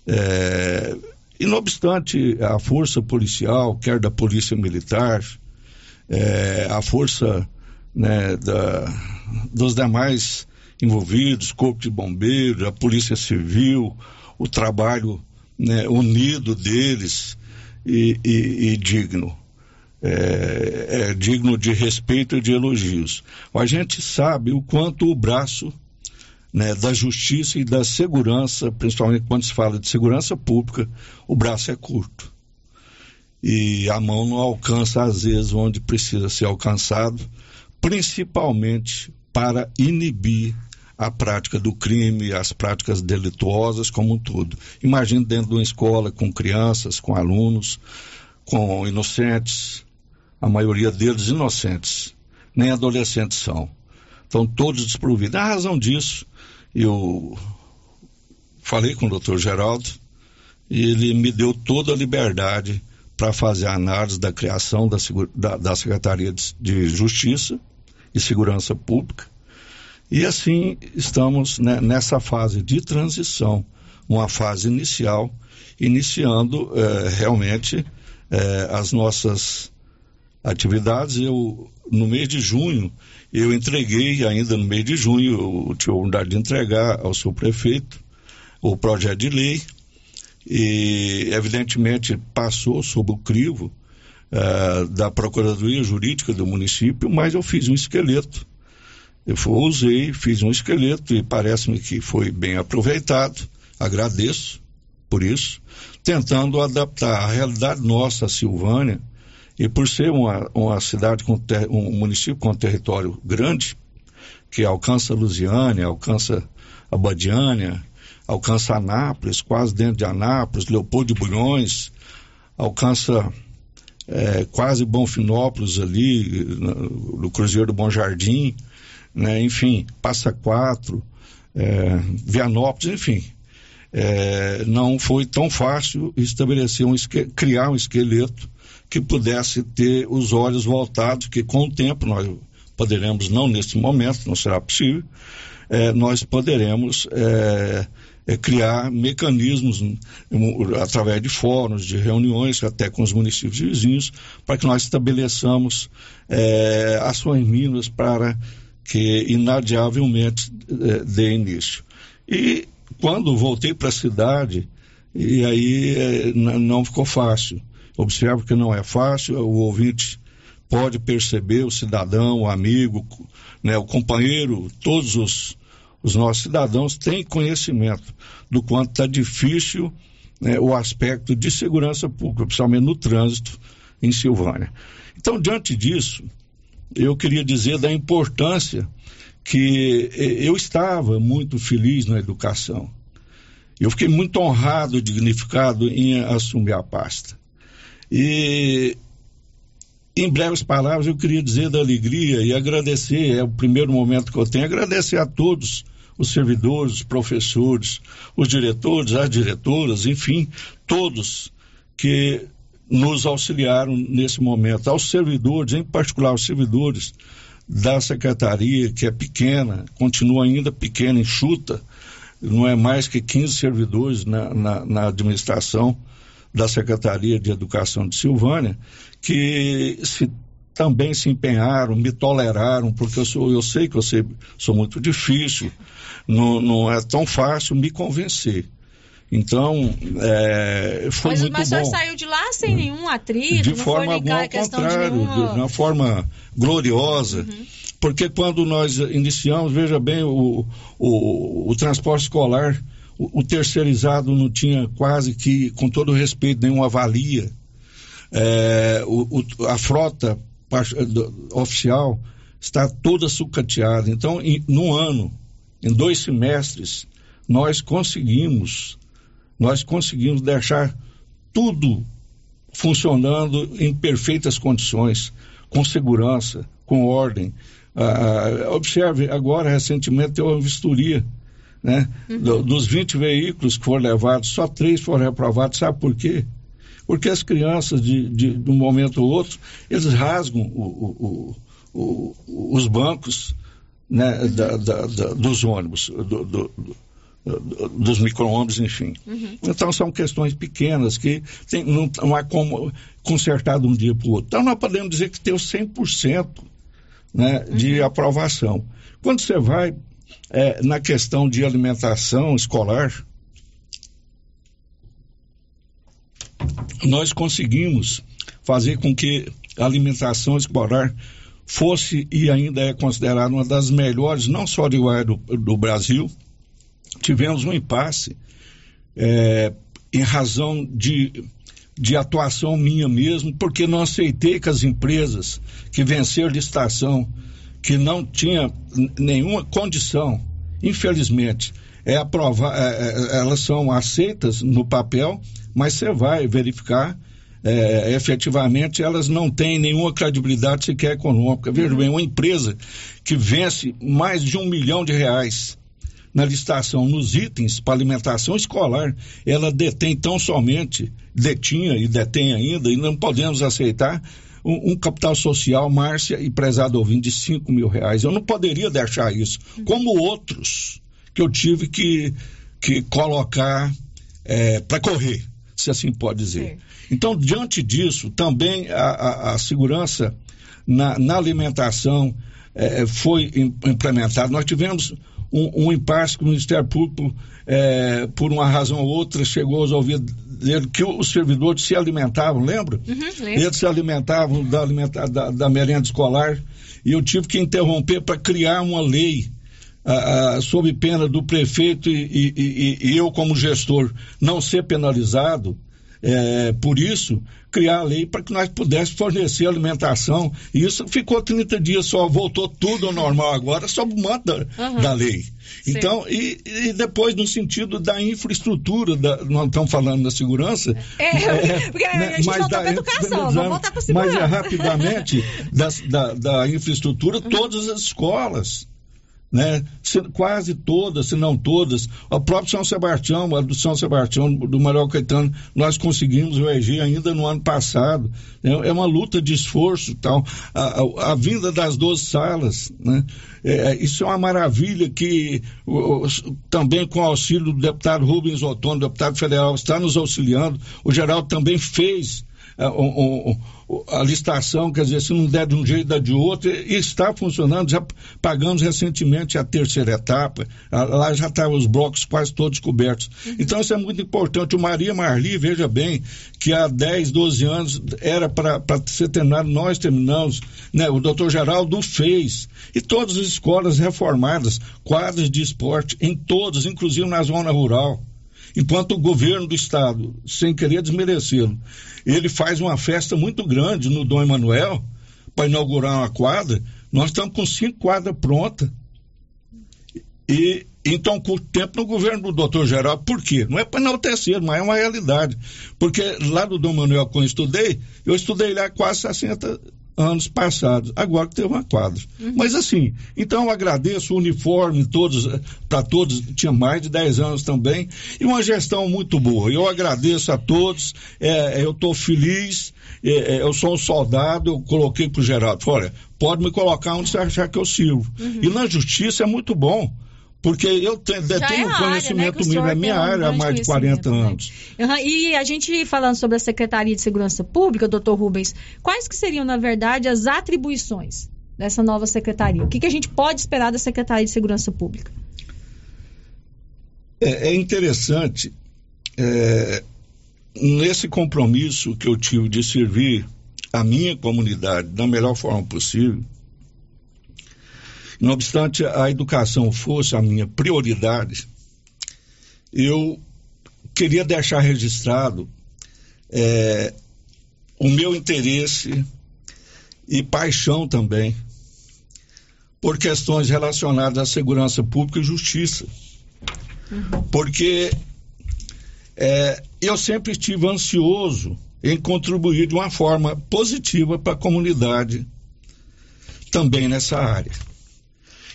É, e não obstante a força policial, quer da polícia militar, é, a força né, da, dos demais envolvidos, corpo de bombeiros, a polícia civil, o trabalho né, unido deles e, e, e digno. É, é digno de respeito e de elogios. A gente sabe o quanto o braço né, da justiça e da segurança, principalmente quando se fala de segurança pública, o braço é curto. E a mão não alcança, às vezes, onde precisa ser alcançado, principalmente para inibir a prática do crime, as práticas delituosas como um todo. Imagine dentro de uma escola com crianças, com alunos, com inocentes, a maioria deles inocentes, nem adolescentes são. Estão todos desprovidos. A razão disso, eu falei com o doutor Geraldo e ele me deu toda a liberdade para fazer a análise da criação da, da, da Secretaria de, de, Justiça e Segurança Pública. E assim estamos né, nessa fase de transição, uma fase inicial, iniciando eh, realmente eh, as nossas atividades. Eu, no mês de junho, eu entreguei, ainda no mês de junho, eu tive a oportunidade de entregar ao seu prefeito o projeto de lei e, evidentemente, passou sob o crivo uh, da Procuradoria Jurídica do município, mas eu fiz um esqueleto. Eu usei, fiz um esqueleto e parece-me que foi bem aproveitado. Agradeço por isso, tentando adaptar a realidade nossa, a Silvânia, e por ser uma, uma cidade com ter, um município com um território grande, que alcança Lusiânia, alcança Abadiânia, alcança Anápolis, quase dentro de Anápolis, Leopoldo de Bulhões, alcança é, quase Bonfinópolis ali, no, Cruzeiro do Bom Jardim, né, enfim, Passa Quatro, é, Vianópolis, enfim. É, não foi tão fácil estabelecer um criar um esqueleto que pudesse ter os olhos voltados, que com o tempo nós poderemos, não neste momento, não será possível, é, nós poderemos é, é, criar mecanismos através de fóruns, de reuniões, até com os municípios vizinhos, para que nós estabeleçamos ações mínimas para que inadiavelmente eh, dê início. E quando voltei para a cidade, e aí n- não ficou fácil. Observo que não é fácil, o ouvinte pode perceber, o cidadão, o amigo, né, o companheiro, todos os, os nossos cidadãos têm conhecimento do quanto está difícil né, o aspecto de segurança pública, principalmente no trânsito em Silvânia. Então, diante disso, eu queria dizer da importância que eu estava muito feliz na educação. Eu fiquei muito honrado, dignificado em assumir a pasta. E, em breves palavras, eu queria dizer da alegria e agradecer, é o primeiro momento que eu tenho, agradecer a todos os servidores, os professores, os diretores, as diretoras, enfim, todos que nos auxiliaram nesse momento. Aos servidores, em particular aos servidores da secretaria, que é pequena, continua ainda pequena, enxuta, não é mais que 15 servidores na, na, na administração da Secretaria de Educação de Silvânia, que se, também se empenharam, me toleraram, porque eu, sou, eu sei que eu sei, sou muito difícil, não, não é tão fácil me convencer. Então, é, foi Mas, muito mas o senhor bom. saiu de lá sem nenhum atrito, de forma alguma, ao contrário, de de, nenhuma... uma forma gloriosa. Porque quando nós iniciamos, veja bem, o, o, o transporte escolar, o, terceirizado não tinha quase que, com todo respeito, nenhuma valia. É, o, o- a frota oficial está toda sucateada. Então, em, num ano, em dois semestres, nós conseguimos, nós conseguimos deixar tudo funcionando em perfeitas condições, com segurança, com ordem. Ah, observe, agora, recentemente, teve uma vistoria. Né? Do- dos 20 veículos que foram levados, só três foram reprovados. Sabe por quê? Porque as crianças, de, de, de um momento ou outro, eles rasgam o- o- o- os bancos né, da- da- da- dos ônibus, do- do- do- do- dos micro-ônibus, enfim. Então são questões pequenas que tem- não, não há como consertar de um dia para o outro. Então nós podemos dizer que tem o 100% né, de aprovação. Quando você vai é, na questão de alimentação escolar, nós conseguimos fazer com que a alimentação escolar fosse e ainda é considerada uma das melhores, não só de do, do Brasil. Tivemos um impasse é, em razão de, de atuação minha mesmo, porque não aceitei que as empresas que venceram licitação, que não tinha nenhuma condição, infelizmente, é aprovar, é, é, elas são aceitas no papel, mas você vai verificar é, efetivamente elas não têm nenhuma credibilidade sequer econômica. Veja bem, uma empresa que vence mais de um milhão de reais na licitação nos itens para alimentação escolar, ela detém tão somente, detinha e detém ainda, e não podemos aceitar um, um capital social, Márcia e prezado ouvinte, de 5 mil reais. Eu não poderia deixar isso, como outros que eu tive que, que colocar para correr, se assim pode dizer. Então, diante disso, também a, a- a segurança na, na alimentação eh, foi im- implementada. Nós tivemos um, um impasse que o Ministério Público, eh, por uma razão ou outra, chegou aos ouvidos dele que os servidores se alimentavam, lembra? lembro. Eles se alimentavam da, alimenta- da, da merenda escolar e eu tive que interromper para criar uma lei ah, ah, sob pena do prefeito e, e- e- e eu, como gestor, não ser penalizado. eh, por isso, criar a lei para que nós pudéssemos fornecer alimentação. E isso ficou 30 dias só, voltou tudo ao normal agora, sob o manto da, Aham. da lei. Então, e, e depois no sentido da infraestrutura, da, nós estamos falando da segurança. É, porque a gente voltou da- pra educação, vamos voltar segurança. Mas é rapidamente das- da, da infraestrutura, todas as escolas. Né? Se- quase todas, se não todas. O próprio São Sebastião, a do São Sebastião, do Manuel Caetano, nós conseguimos EG ainda no ano passado. É, é uma luta de esforço tal. A, a- a vinda das 12 salas, né? É, isso é uma maravilha que o- também com o auxílio do deputado Rubens Ottoni, deputado federal, está nos auxiliando. O Geraldo também fez a, o- o- a licitação, quer dizer, se não der de um jeito, dá de outro, e está funcionando, já pagamos recentemente a terceira etapa, a- lá já estavam os blocos quase todos cobertos. Então isso é muito importante. O Maria Marli, veja bem, que há 10, 12 anos era para ser terminado, nós terminamos, né? o doutor Geraldo fez, e todas as escolas reformadas, quadras de esporte, em todas, inclusive na zona rural. Enquanto o governo do estado, sem querer desmerecê-lo, ele faz uma festa muito grande no Dom Emanuel para inaugurar uma quadra, nós estamos com cinco quadras prontas. E então, curto tempo no governo do doutor Geraldo, por quê? Não é para enaltecer, mas é uma realidade. Porque lá do Dom Manuel, quando eu estudei, eu estudei lá quase 60 anos passados, agora que teve uma quadra. Mas assim, então eu agradeço o uniforme, todos, para todos, tinha mais de 10 anos também, e uma gestão muito boa. Eu agradeço a todos, é, eu estou feliz, é, é, eu sou um soldado, eu coloquei para o Geraldo, olha, pode me colocar onde você achar que eu sirvo. E na justiça é muito bom. Porque eu tenho, Já detenho é a área, né, conhecimento é minha área há mais de 40 conhecimento, né? anos. Aham, E a gente falando sobre a Secretaria de Segurança Pública, doutor Rubens, quais que seriam, na verdade, as atribuições dessa nova secretaria? O que, que a gente pode esperar da Secretaria de Segurança Pública? É, é interessante, é, nesse compromisso que eu tive de servir a minha comunidade da melhor forma possível, não obstante a educação fosse a minha prioridade, eu queria deixar registrado é, o meu interesse e paixão também por questões relacionadas à segurança pública e justiça porque é, eu sempre estive ansioso em contribuir de uma forma positiva para a comunidade também nessa área.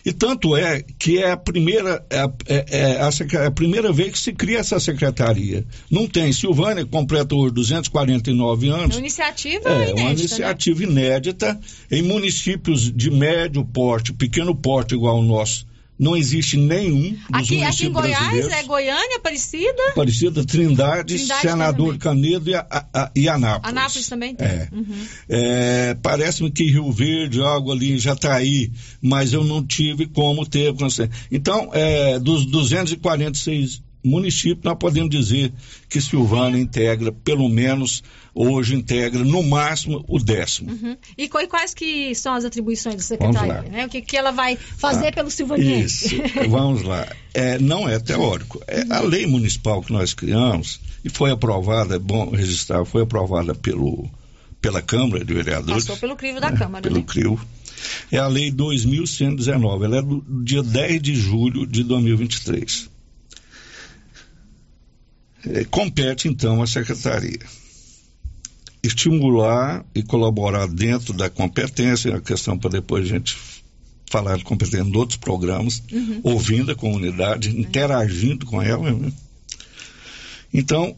E tanto é que é a primeira, é, a- é- é a, é a primeira vez que se cria essa secretaria. Não tem. Silvânia completa hoje 249 É anos. uma iniciativa É, inédita, uma né? iniciativa inédita em municípios de médio porte, pequeno porte igual ao nosso. Não existe nenhum dos Aqui, aqui em Goiás é Goiânia, Aparecida, Aparecida, Trindade, Trindade Senador Canedo e, a, a- e Anápolis. Anápolis também tem. É. Uhum. É, Parece-me que Rio Verde, algo ali já está aí, mas eu não tive como ter. Então, é, dos 246 municípios, nós podemos dizer que Silvânia integra, pelo menos hoje integra, no máximo, o décimo. Uhum. E qu- quais que são as atribuições secretaria? lá. Né? O que, que ela vai fazer Ah, pelo silvaniense? Isso, vamos lá. É, não é teórico. É, a lei municipal que nós criamos, e foi aprovada, é bom registrar, foi aprovada pelo, pela Câmara de Vereadores. Passou pelo crivo da Câmara, pelo né? CRIO. É a lei 2119, ela é do dia 10 de julho de 2023. É, compete então à secretaria estimular e colaborar dentro da competência, é a questão para depois a gente falar de competência em outros programas, Uhum. ouvindo a comunidade, interagindo com ela. né? Então,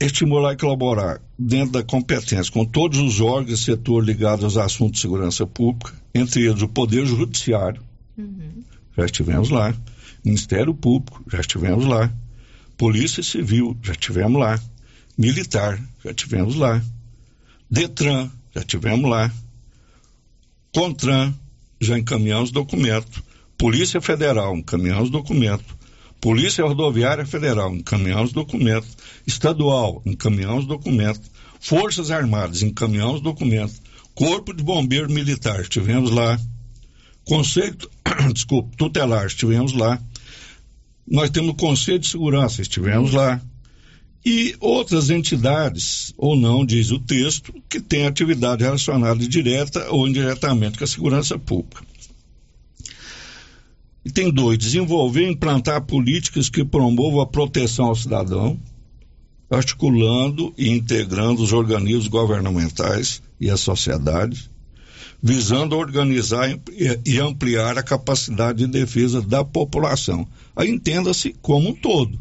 estimular e colaborar dentro da competência com todos os órgãos e setor ligados aos assuntos de segurança pública, entre eles o Poder Judiciário, já estivemos lá, Ministério Público, já estivemos lá, Polícia Civil, já estivemos lá, Militar, já estivemos lá, Detran, já estivemos lá, Contran, já encaminhamos documento, Polícia Federal, encaminhamos documento, Polícia Rodoviária Federal, encaminhamos documento, Estadual, encaminhamos documento, Forças Armadas, encaminhamos documento, Corpo de Bombeiro Militar, estivemos lá, Conselho, desculpa, tutelar, estivemos lá. Nós temos o Conselho de Segurança, estivemos lá. E outras entidades, ou não, diz o texto, que têm atividade relacionada direta ou indiretamente com a segurança pública. E tem dois: desenvolver e implantar políticas que promovam a proteção ao cidadão, articulando e integrando os organismos governamentais e a sociedade, visando organizar e- ampliar a capacidade de defesa da população. Aí entenda-se como um todo.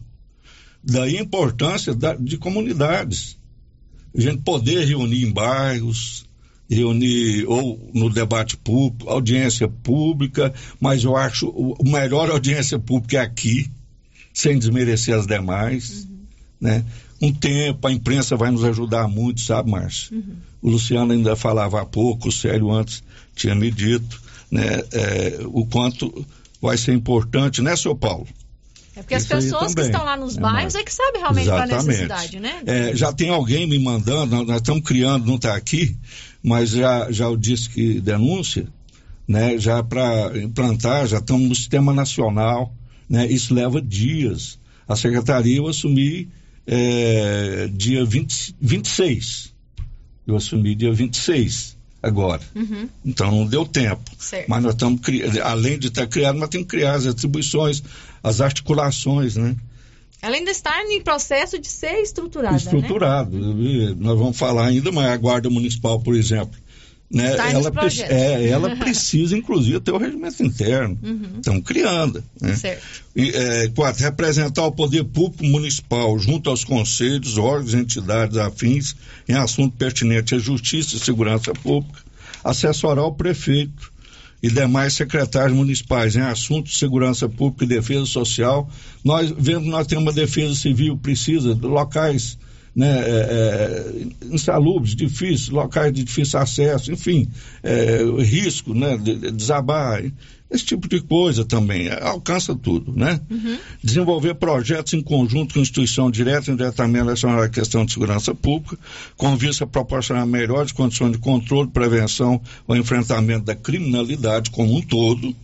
Daí a importância da- de comunidades. A gente poder reunir em bairros, reunir ou no debate público, audiência pública, mas eu acho o o melhor audiência pública é aqui, sem desmerecer as demais, né? Um tempo, a imprensa vai nos ajudar muito, sabe, Márcio? O Luciano ainda falava há pouco, o Célio antes tinha me dito, né, é, o quanto vai ser importante, né, seu Paulo? É porque as Isso pessoas que estão lá nos É, bairros é que sabem realmente qual é a necessidade, né? É, já tem alguém me mandando, nós, estamos criando, não está aqui, mas já, já o Disque Denúncia, né, já para implantar, já estamos no sistema nacional, né, isso leva dias. A secretaria eu assumi é, dia 20, 26. Eu assumi dia 26 agora. Uhum. Então não deu tempo. Certo. Mas nós estamos, além de estar criado, nós temos que criar as atribuições, as articulações, né? Ela ainda está em processo de ser estruturada, né? estruturado. E Nós vamos falar ainda, mas a Guarda Municipal, por exemplo, né, nos ela, pre- é, ela precisa, inclusive, ter o regimento interno. Uhum. Estão criando. Né? E, é, quatro, representar o poder público municipal junto aos conselhos, órgãos entidades afins em assunto pertinente à justiça e segurança pública, assessorar o prefeito e demais secretários municipais em assuntos de segurança pública e defesa social. Nós que nós temos uma defesa civil, precisa de locais né, é, é, insalubres, difíceis, locais de difícil acesso, enfim, é, risco né, de, de desabar, esse tipo de coisa também, é, alcança tudo, né? Desenvolver projetos em conjunto com instituição direta e indiretamente relacionada à questão de segurança pública, com vista a proporcionar melhores condições de controle, prevenção ou enfrentamento da criminalidade como um todo,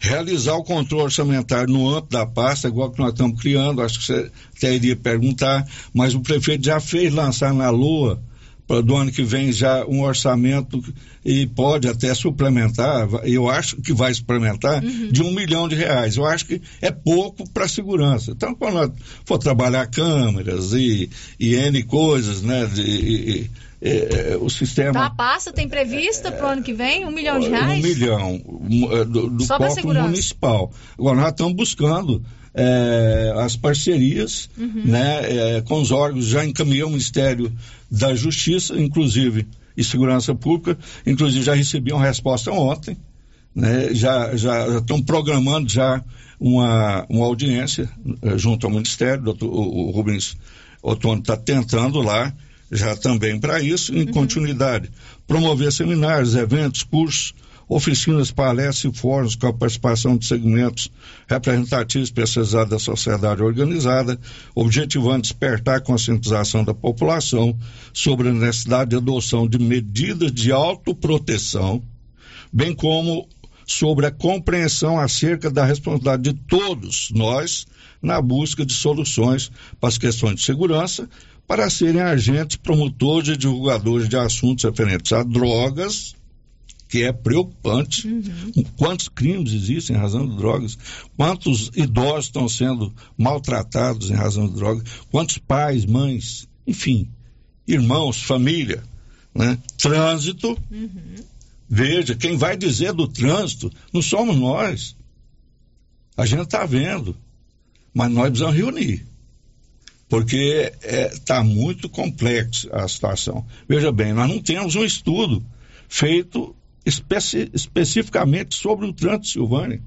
realizar o controle orçamentário no âmbito da pasta, igual que nós estamos criando, acho que você até iria perguntar, mas o prefeito já fez lançar na LOA para do ano que vem já um orçamento e pode até suplementar, eu acho que vai suplementar, de um milhão de reais. Eu acho que é pouco para segurança. Então, quando for trabalhar câmeras e, e N coisas, né, de, e- e- é, o sistema Tá, a pasta tem prevista para o ano que vem um milhão de reais? milhão um, eh, do, do Só pra cofre segurança. municipal. Agora nós estamos buscando eh, as parcerias Uhum. né, eh, com os órgãos, já encaminhou o Ministério da Justiça, inclusive, e Segurança Pública, inclusive já recebi uma resposta ontem, né, já, já, já estão programando já uma, uma audiência eh, junto ao Ministério, doutor, o, o Rubens Ottoni está tentando lá, já também para isso, em continuidade. Promover seminários, eventos, cursos, oficinas, palestras e fóruns com a participação de segmentos representativos especializados da sociedade organizada, objetivando despertar a conscientização da população sobre a necessidade de adoção de medidas de autoproteção, bem como sobre a compreensão acerca da responsabilidade de todos nós na busca de soluções para as questões de segurança, para serem agentes promotores e divulgadores de assuntos referentes a drogas, que é preocupante. Quantos crimes existem em razão de drogas? Quantos idosos estão sendo maltratados em razão de drogas? Quantos pais, mães, enfim, irmãos, família, né? Trânsito. Veja, quem vai dizer do trânsito não somos nós. A gente está vendo. Mas nós precisamos reunir. Porque está muito complexo a situação. Veja bem, nós não temos um estudo feito especi- especificamente sobre o trânsito, Silvânia.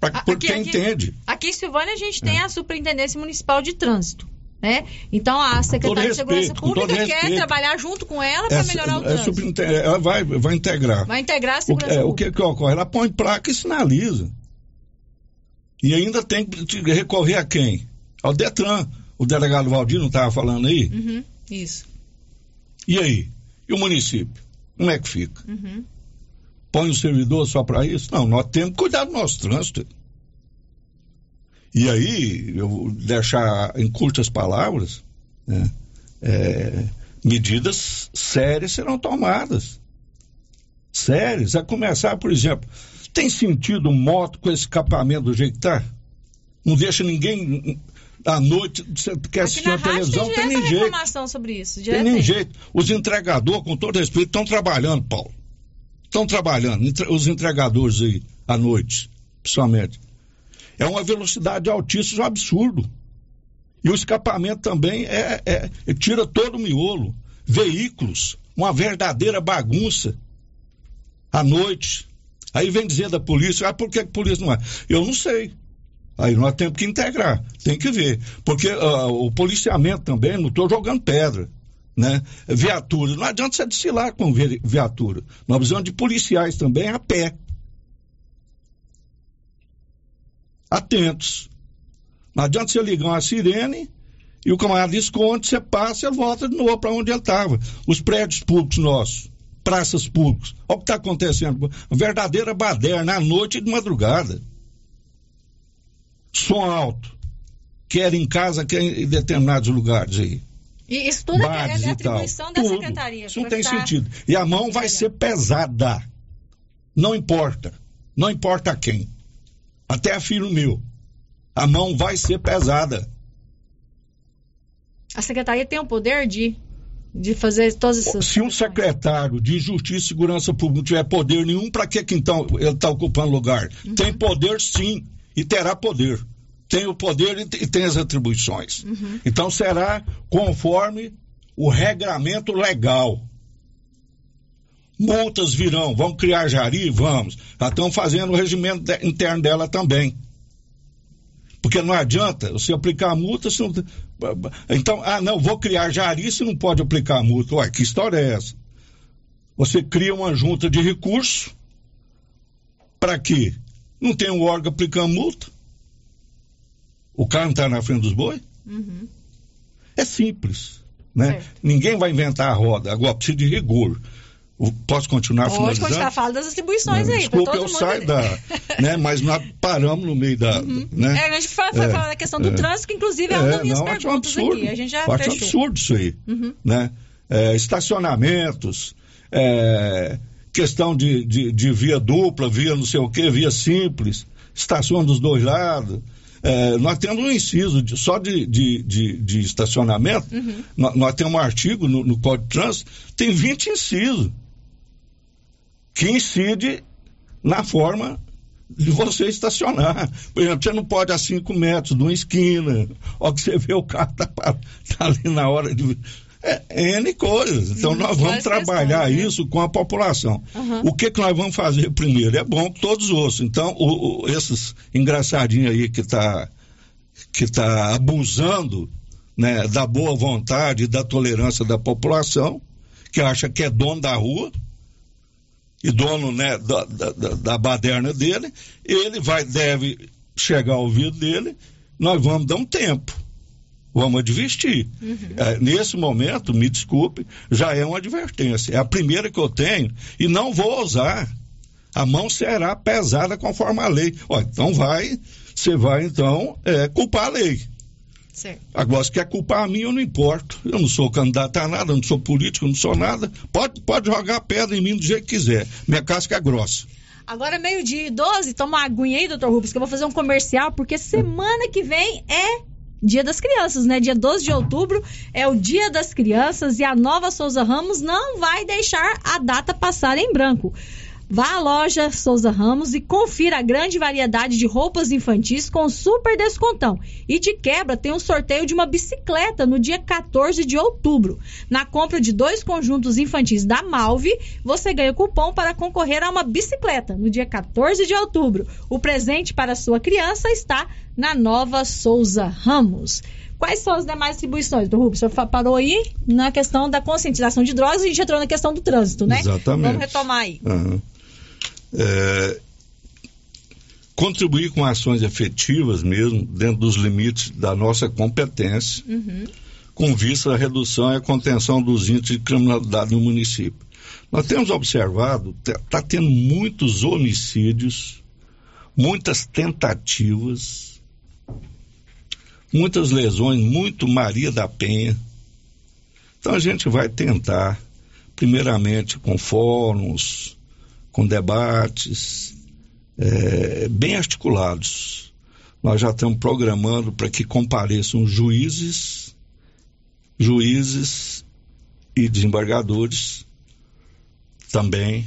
Para quem aqui- entende. Aqui em Silvânia a gente tem a Superintendência Municipal de Trânsito. Né? Então a Secretaria de Segurança Pública quer respeito. trabalhar junto com ela para melhorar o é trânsito. ela vai, vai integrar. Vai integrar a O, segurança é, o que, que ocorre? Ela põe placa e sinaliza. E ainda tem que recorrer a quem? Ao Detran. O delegado Valdir não estava falando aí? Uhum, isso. E aí? E o município? Como é que fica? Uhum. Põe o servidor só para isso? Não, nós temos que cuidar do nosso trânsito. E aí, eu vou deixar em curtas palavras, né, é, medidas sérias serão tomadas. Sérias. A começar, por exemplo, tem sentido moto com esse escapamento do jeito que tá? Não deixa ninguém à noite, você quer assistir a televisão, tem tem nem jeito. reclamação sobre isso. Tem nem jeito. Os entregadores, com todo respeito, estão trabalhando, Paulo. Estão trabalhando. Os entregadores aí, à noite, principalmente. É uma velocidade altíssima, um absurdo. E o escapamento também é, é- é- tira todo o miolo. Veículos, uma verdadeira bagunça. À noite. Aí vem dizer da polícia, ah, por que a polícia não é? Eu não sei. Aí nós temos que integrar, tem que ver. Porque ah, o policiamento também, não estou jogando pedra. Né? Viatura, não adianta você desfilar com vi- viatura. Nós precisamos de policiais também a pé. Atentos. Não adianta você ligar uma sirene e o camarada esconde, você passa e volta de novo para onde ele estava. Os prédios públicos nossos, praças públicas. Olha o que está acontecendo. Verdadeira baderna à noite e de madrugada. Som alto. Quer em casa, quer em determinados lugares aí. E isso tudo é, Bares é tal. atribuição da Tudo. secretaria. Isso não tem sentido. E a mão vai ser pesada. Não importa. Não importa quem. Até filho meu. A mão vai ser pesada. A secretaria tem o poder de, de fazer todas essas. Se um secretário de Justiça e Segurança Pública não tiver poder nenhum, para que, que então ele está ocupando lugar? Uhum. Tem poder sim, e terá poder. Tem o poder e te- tem as atribuições. Uhum. Então será conforme o regramento legal. Multas virão, vamos criar jari? Vamos. Já estão fazendo o regimento de- interno dela também. Porque não adianta você aplicar a multa se não. Então, ah, não, vou criar jari se não pode aplicar a multa. Ué, que história é essa? Você cria uma junta de recurso para quê? Não tem um órgão aplicando multa? O cara não está na frente dos bois? Uhum. É simples. Né? Ninguém vai inventar a roda. Agora precisa de rigor. Posso continuar Pode finalizando? continuar falando das atribuições aí. pra Desculpa, eu mundo saio da. Né, mas nós paramos no meio da. Né? É, a gente foi, foi É, falar da questão do é. trânsito, que inclusive é uma das minhas não, um perguntas absurdo. aqui. A gente já acho um absurdo isso aí. Uhum. Né? É, estacionamentos, é, questão de, de, de via dupla, via não sei o que, via simples, estação dos dois lados. É, nós temos um inciso de- só de, de, de, de estacionamento, nó- nós, temos um artigo no, no Código de Trânsito, tem 20 incisos que incide na forma de você estacionar. Por exemplo, você não pode a 5 metros de uma esquina, ó que você vê o carro tá, tá ali na hora de. É, N coisas. Então Hum, nós vamos trabalhar questões, né? isso com a população. Aham. O que, que nós vamos fazer primeiro? É bom que todos ouçam. Então, o- o- esses engraçadinhos aí que está que tá abusando né, da boa vontade e da tolerância da população, que acha que é dono da rua, e dono né, da, da, da- da baderna dele, ele vai, deve chegar ao ouvido dele, nós vamos dar um tempo. Vamos advertir. É, nesse momento, me desculpe, já é uma advertência. É a primeira que eu tenho e não vou usar. A mão será pesada conforme a lei. Ó, então vai, você vai então é, culpar a lei. Certo. Agora, se quer culpar a mim, eu não importo. Eu não sou candidato a nada, eu não sou político, eu não sou nada. Pode, pode jogar pedra em mim do jeito que quiser. Minha casca é grossa. Agora, meio-dia e 12, toma uma aguinha aí, doutor Rubens, que eu vou fazer um comercial, porque semana que vem é Dia das Crianças, né? Dia 12 de outubro é o Dia das Crianças e a Nova Souza Ramos não vai deixar a data passar em branco. Vá à loja Souza Ramos e confira a grande variedade de roupas infantis com super descontão. E de quebra tem um sorteio de uma bicicleta no dia 14 de outubro. Na compra de dois conjuntos infantis da Malve, você ganha cupom para concorrer a uma bicicleta no dia 14 de outubro. O presente para sua criança está na Nova Souza Ramos. Quais são as demais atribuições, do Rubens? O senhor parou aí na questão da conscientização de drogas e a gente entrou na questão do trânsito, né? Exatamente. Vamos retomar aí. Aham. É, contribuir com ações efetivas mesmo, dentro dos limites da nossa competência, Uhum. com vista à redução e à contenção dos índices de criminalidade no município. Nós temos observado, está tendo muitos homicídios, muitas tentativas, muitas lesões, muito Maria da Penha. Então a gente vai tentar, primeiramente com fóruns, com debates eh, bem articulados. Nós já estamos programando para que compareçam juízes, juízes e desembargadores também,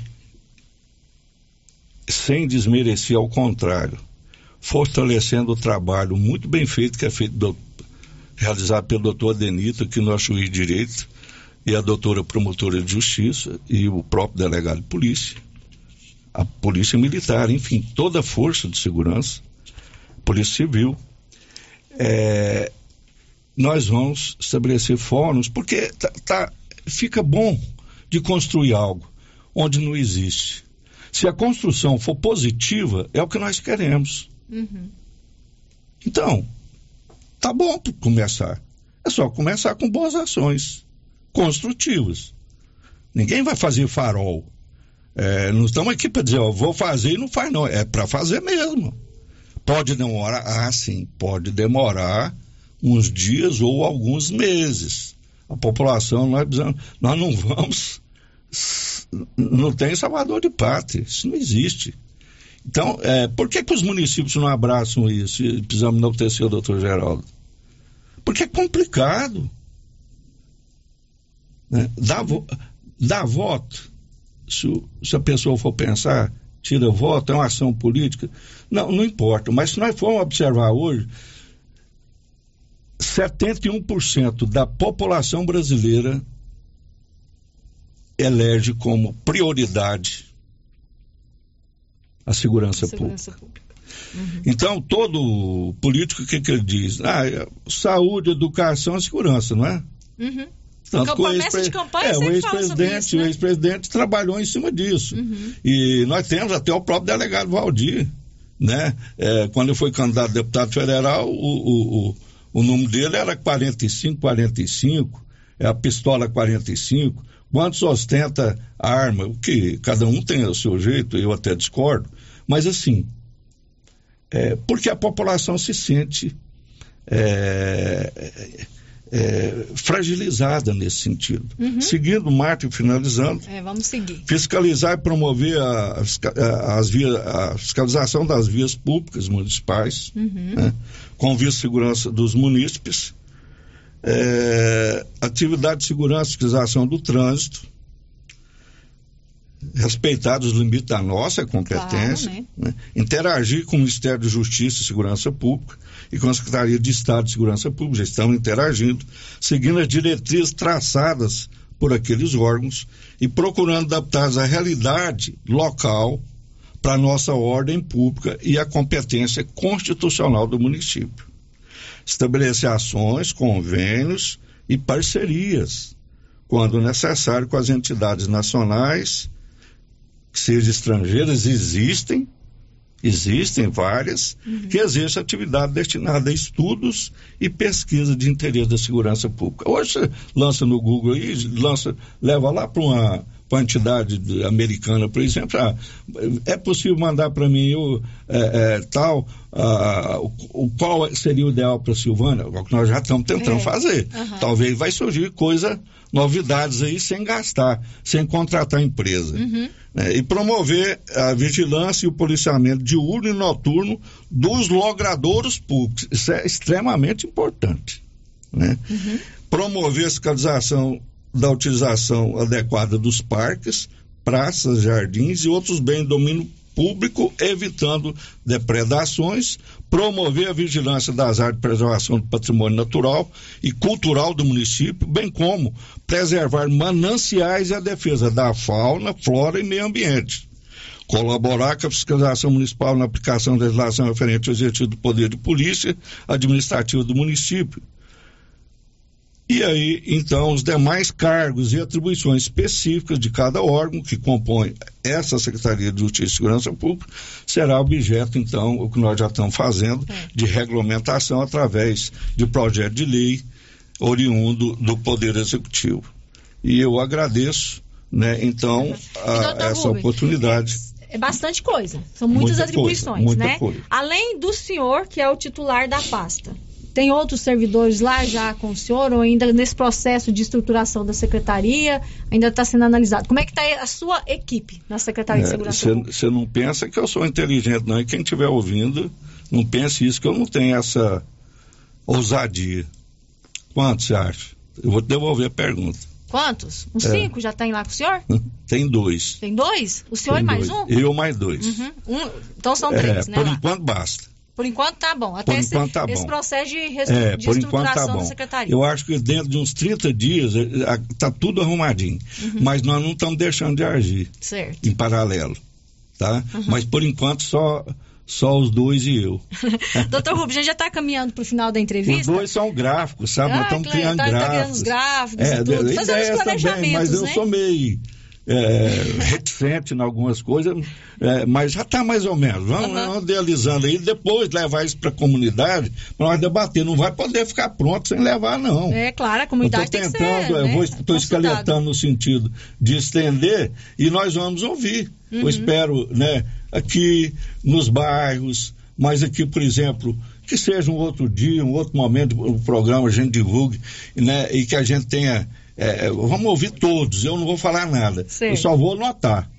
sem desmerecer, ao contrário, fortalecendo o trabalho muito bem feito que é feito do- realizado pelo doutor Adenito, que nós juiz de direito, e a doutora promotora de justiça e o próprio delegado de polícia, a polícia militar, enfim, toda a força de segurança, Polícia Civil, é, nós vamos estabelecer fóruns, porque tá, tá- fica bom de construir algo onde não existe. Se a construção for positiva, é o que nós queremos. Uhum. Então, tá bom para começar. É só começar com boas ações construtivas. Ninguém vai fazer farol. É, não estamos aqui para dizer, ó, vou fazer e não faz, não. É para fazer mesmo. Pode demorar, ah, sim, pode demorar uns dias ou alguns meses. A população, nós, nós não vamos. Não tem salvador de pátria, isso não existe. Então, é, por que, que os municípios não abraçam isso e precisamos enaltecer o doutor Geraldo? Porque é complicado. Né? Dá, vo- dá voto, se, se a pessoa for pensar, tira voto, é uma ação política. Não, não importa. Mas se nós formos observar hoje, 71% da população brasileira elege como prioridade a segurança, Segurança pública. pública. Então, todo político, o que, que ele diz? Ah, é saúde, educação e segurança, não é? Uhum. Tanto Promessa de campanha é, o sempre fala sobre ex-presidente, isso, né? o ex-presidente trabalhou em cima disso. Uhum. E nós temos até o próprio delegado Valdir, né? É, quando ele foi candidato a deputado federal, o, o, o, o número dele era 45, 45, é a pistola 45. Quantos ostenta a arma? O que cada um tem o seu jeito, eu até discordo. Mas assim, é, porque a população se sente é, é, fragilizada nesse sentido. Uhum. Seguindo, Marta, e finalizando, É, vamos seguir. fiscalizar e promover a, a as via- a fiscalização das vias públicas municipais, Uhum. né, com vista segurança dos munícipes, é, atividade de segurança e fiscalização do trânsito, respeitar os limites da nossa competência, Claro, né, interagir com o Ministério da Justiça e Segurança Pública e com a Secretaria de Estado de Segurança Pública, estamos interagindo, seguindo as diretrizes traçadas por aqueles órgãos e procurando adaptar à realidade local para a nossa ordem pública e a competência constitucional do município. Estabelecer ações, convênios e parcerias, quando necessário, com as entidades nacionais, que sejam estrangeiras, existem, existem várias, que exercem atividade destinada a estudos e pesquisa de interesse da segurança pública. Hoje você lança no Google aí, lança, leva lá para uma, pra uma entidade de- americana, por exemplo, ah, é possível mandar para mim o, é, é, tal, ah, o, o qual seria o ideal para Silvânia? É o que nós já estamos tentando É. fazer. Aham. Talvez vai surgir coisa, novidades aí sem gastar, sem contratar empresa Uhum. né, e promover a vigilância e o policiamento diurno e noturno dos logradouros públicos. Isso é extremamente importante. Né? Promover a fiscalização da utilização adequada dos parques, praças, jardins e outros bens de domínio público, evitando depredações, promover a vigilância das áreas de preservação do patrimônio natural e cultural do município, bem como preservar mananciais e a defesa da fauna, flora e meio ambiente. Colaborar com a fiscalização municipal na aplicação da legislação referente ao exercício do poder de polícia administrativa do município. E aí, então, os demais cargos e atribuições específicas de cada órgão que compõe essa Secretaria de Justiça e Segurança Pública será objeto, então, o que nós já estamos fazendo, de regulamentação através de projeto de lei oriundo do Poder Executivo. E eu agradeço, né, então, a- essa oportunidade. É bastante coisa. São muitas Muita atribuições, coisa, muita né? coisa. Além do senhor, que é o titular da pasta. Tem outros servidores lá já com o senhor, ou ainda nesse processo de estruturação da secretaria, ainda está sendo analisado. Como é que está a sua equipe na Secretaria de Segurança Pública? Você não pensa que eu sou inteligente, não. E quem estiver ouvindo, não pense isso, que eu não tenho essa ousadia. Quanto você acha? Eu vou te devolver a pergunta. Quantos? Uns É. cinco já tem lá com o senhor? Tem dois. Tem dois? O senhor Tem e mais dois. um? Eu mais dois. Uhum. Um- Então são É, três, né? por lá. enquanto basta. Por enquanto tá bom. Até Por esse, enquanto tá esse bom. processo de, restru- É, de tá estruturação bom. da secretaria. Eu acho que dentro de uns 30 dias está tudo arrumadinho. Uhum. Mas nós não estamos deixando de agir Certo. em paralelo. Tá? Uhum. Mas por enquanto só, só os dois e eu. Doutor Rubens, a gente já está caminhando para o final da Os entrevista. dois são gráficos, sabe? Ah, Nós estamos claro, criando tá- tá gráficos. criando os gráficos e é, tudo, de- fazendo os ideias também, mas planejamentos, eu né? sou meio é, reticente em algumas coisas, é, mas já está mais ou menos. Vamos, vamos idealizando aí, depois levar isso para a comunidade, para nós debater. Não vai poder ficar pronto sem levar, não. É claro, a comunidade estou tem que tentando, ser, eu né, estou escaletando no sentido de estender e nós vamos ouvir. Uhum. Eu espero, né, aqui nos bairros, mas aqui, por exemplo, que seja um outro dia, um outro momento, o programa a gente divulgue, né, e que a gente tenha. É, vamos ouvir todos, eu não vou falar nada, Sei. eu só vou anotar.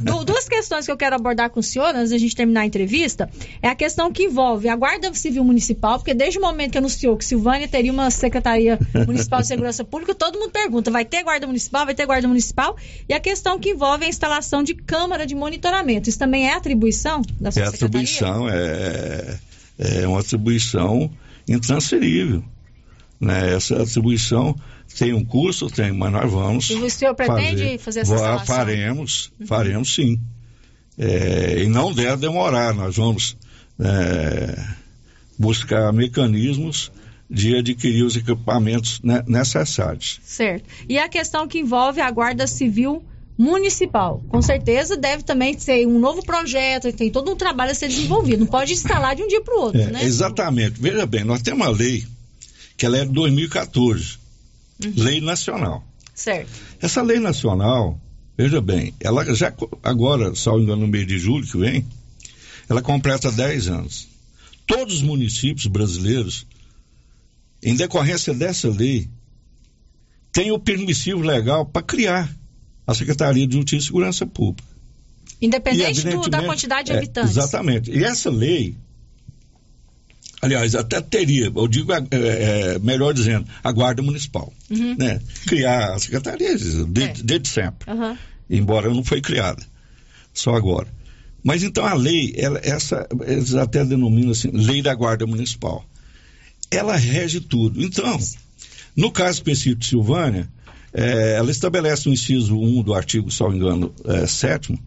Du- Duas questões que eu quero abordar com o senhor, antes da gente terminar a entrevista, é a questão que envolve a Guarda Civil Municipal, porque desde o momento que anunciou que Silvânia teria uma Secretaria Municipal de Segurança Pública, todo mundo pergunta, vai ter Guarda Municipal, vai ter Guarda Municipal? E a questão que envolve a instalação de câmara de monitoramento. Isso também é atribuição da sua É Secretaria? atribuição, é, é uma atribuição intransferível. Né? Essa atribuição tem um curso, tem, mas nós vamos. E o senhor pretende fazer essa Vá- instalação? Uhum. Faremos, faremos sim. É, e não deve demorar, nós vamos é, buscar mecanismos de adquirir os equipamentos ne- necessários. Certo. E a questão que envolve a Guarda Civil Municipal. Com certeza deve também ser um novo projeto, tem todo um trabalho a ser desenvolvido. Não pode instalar de um dia para o outro, É, né? Exatamente. Veja bem, nós temos uma lei que ela é de 2014, Uhum. lei nacional. Certo. Essa lei nacional, veja bem, ela já agora, salvo engano, no mês de julho que vem, ela completa 10 anos. Todos os municípios brasileiros, em decorrência dessa lei, têm o permissivo legal para criar a Secretaria de Justiça e Segurança Pública. Independente E, do- da quantidade de é, habitantes. exatamente. E essa lei, aliás, até teria, eu digo, é, é, melhor dizendo, a Guarda Municipal. Uhum. Né? Criar a Secretaria desde, desde sempre Aham. embora não foi criada, só agora. Mas então a lei, ela- essa, eles até denominam assim, lei da guarda municipal. Ela rege tudo. Então, no caso específico de Silvânia, eh, ela estabelece no inciso 1 do artigo, se não me engano, eh, 7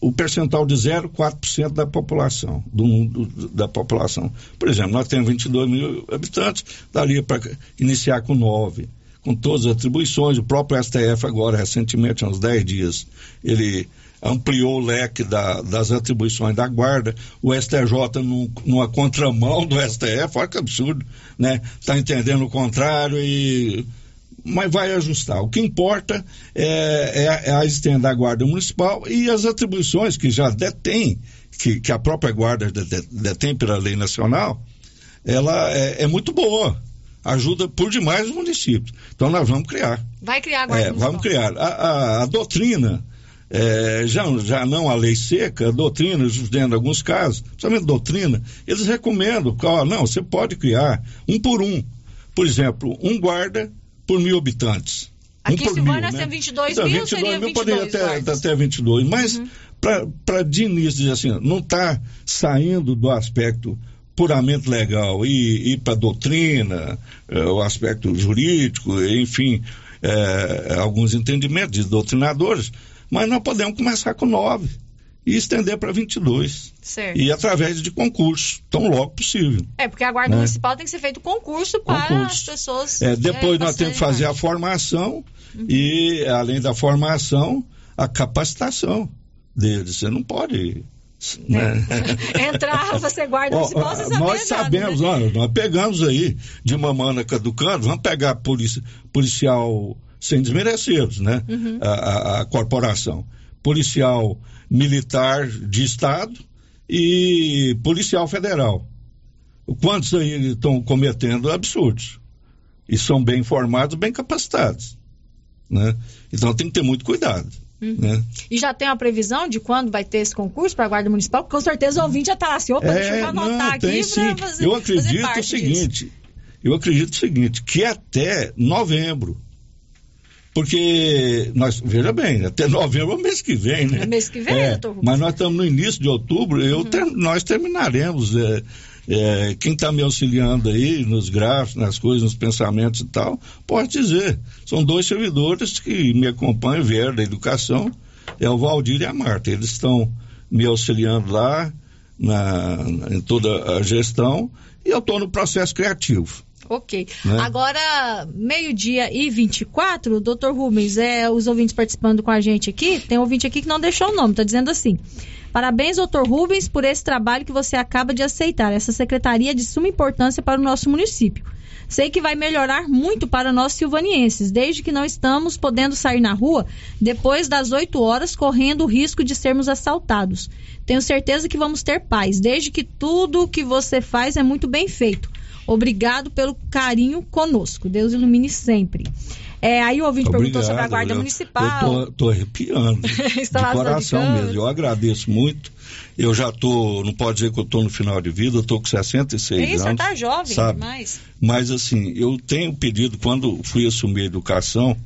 o percentual de 0,4% da população, do, do- da população. Por exemplo, nós temos 22 mil habitantes, daria para iniciar com 9, com todas as atribuições. O próprio STF agora, recentemente, há uns 10 dias, ele ampliou o leque da- das atribuições da guarda. O STJ, num- numa contramão do STF, olha que absurdo, né? Está entendendo o contrário e mas vai ajustar. O que importa é, é a- é a existência da Guarda Municipal e as atribuições que já detém, que, que a própria Guarda de- de- detém pela lei nacional, ela é, é muito boa. Ajuda por demais os municípios. Então nós vamos criar. Vai criar a Guarda É, Municipal. vamos criar. A, a- a doutrina, é, já, já não a lei seca, a doutrina, dentro de alguns casos, principalmente doutrina, eles recomendam, ó, não, você pode criar um por um. Por exemplo, um guarda por mil habitantes. Aqui um por Silvânia mil, né? temos 22 Então, mil, seria mil poderia 22 até, guardas. até 22, mas para de início dizer assim, não está saindo do aspecto puramente legal e ir para doutrina, eh, o aspecto jurídico, enfim, eh, alguns entendimentos de doutrinadores, mas nós podemos começar com nove e estender para 22. Certo. E através de concurso, tão logo possível. É, porque a Guarda Né? Municipal tem que ser feito concurso para Concurso. as pessoas. É, depois é, nós temos que fazer a formação e, além da formação, a capacitação deles. Você não pode. Né? Entrar, você guarda Ó, municipal, você sabe nós sabemos, ó, nós pegamos aí de mamana caducando, vamos pegar polícia, policial sem desmerecê-los, né? Uhum. A, a- a corporação. Policial militar de Estado e policial federal. Quantos aí estão cometendo absurdos? E são bem formados, bem capacitados. Né? Então tem que ter muito cuidado. Uhum. Né? E já tem uma previsão de quando vai ter esse concurso para a Guarda Municipal? Com certeza o ouvinte já está lá assim, opa, deixa eu É, anotar não, aqui tem para sim. fazer Eu fazer acredito parte o seguinte, eu acredito o seguinte, que até novembro, porque nós, veja bem, até novembro é o mês que vem, né? É mês que vem, É, doutor? Mas nós estamos no início de outubro, eu ter- nós terminaremos. é, é, quem está me auxiliando aí nos gráficos, nas coisas, nos pensamentos e tal, pode dizer. São dois servidores que me acompanham, vieram da educação, é o Valdir e a Marta. Eles estão me auxiliando lá na- em toda a gestão e eu estou no processo criativo. Ok. Né? Agora, meio-dia e 24, doutor Rubens, é, os ouvintes participando com a gente aqui, tem um ouvinte aqui que não deixou o nome, tá dizendo assim. Parabéns, doutor Rubens, por esse trabalho que você acaba de aceitar. Essa secretaria é de suma importância para o nosso município. Sei que vai melhorar muito para nós silvanienses, desde que não estamos podendo sair na rua depois das 8 horas, correndo o risco de sermos assaltados. Tenho certeza que vamos ter paz, desde que tudo o que você faz é muito bem feito. Obrigado pelo carinho conosco. Deus ilumine sempre. É, aí o ouvinte perguntou sobre a Guarda eu- Municipal. Eu tô, arrepiando. de de coração câmeras. mesmo. Eu agradeço muito. Eu já tô, não pode dizer que eu tô no final de vida, eu tô com 66 Isso, anos. tá jovem sabe? demais. Mas assim, eu tenho pedido, quando fui assumir a educação,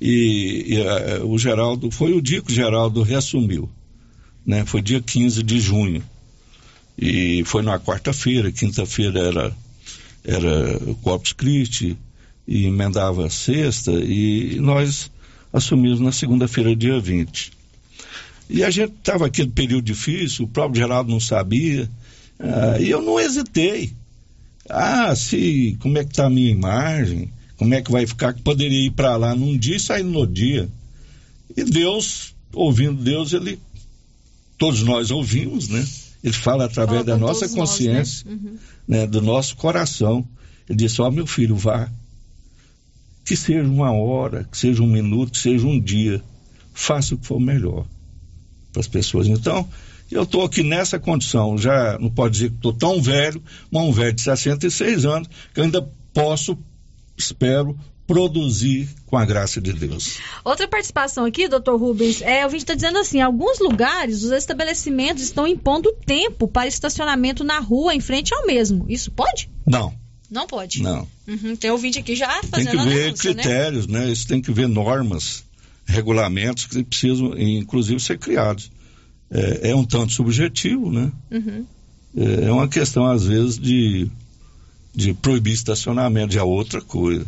e, e, eh, o Geraldo, foi o dia que o Geraldo reassumiu, né? Foi dia 15 de junho. E foi na quarta-feira, quinta-feira era, era o Corpus Christi, e emendava a sexta, e nós assumimos na segunda-feira, dia 20. E a gente estava aquele período difícil, o próprio Geraldo não sabia, ah, e eu não hesitei. Ah, se como é que está a minha imagem? Como é que vai ficar? Que poderia ir para lá num dia e sair no dia. E Deus, ouvindo Deus, ele todos nós ouvimos, né? Ele fala através Fala da nossa todos nós, consciência, né? Uhum. né, do nosso coração. Ele disse: Ó, meu filho, vá. Que seja uma hora, que seja um minuto, que seja um dia. Faça o que for melhor para as pessoas. Então, eu estou aqui nessa condição. Já não pode dizer que estou tão velho, mas um velho de 66 anos, que eu ainda posso, espero, produzir com a graça de Deus. Outra participação aqui, doutor Rubens, é, o vídeo está dizendo assim: em alguns lugares os estabelecimentos estão impondo tempo para estacionamento na rua em frente ao mesmo. Isso pode? Não, Não pode. não. Uhum, tem ouvinte aqui já Tem fazendo que a ver denúncia, né? critérios, né? Isso tem que ver normas, regulamentos que precisam, inclusive, ser criados. É, é um tanto subjetivo, né? Uhum. É é uma questão, às vezes, de, de proibir estacionamento, já é outra coisa,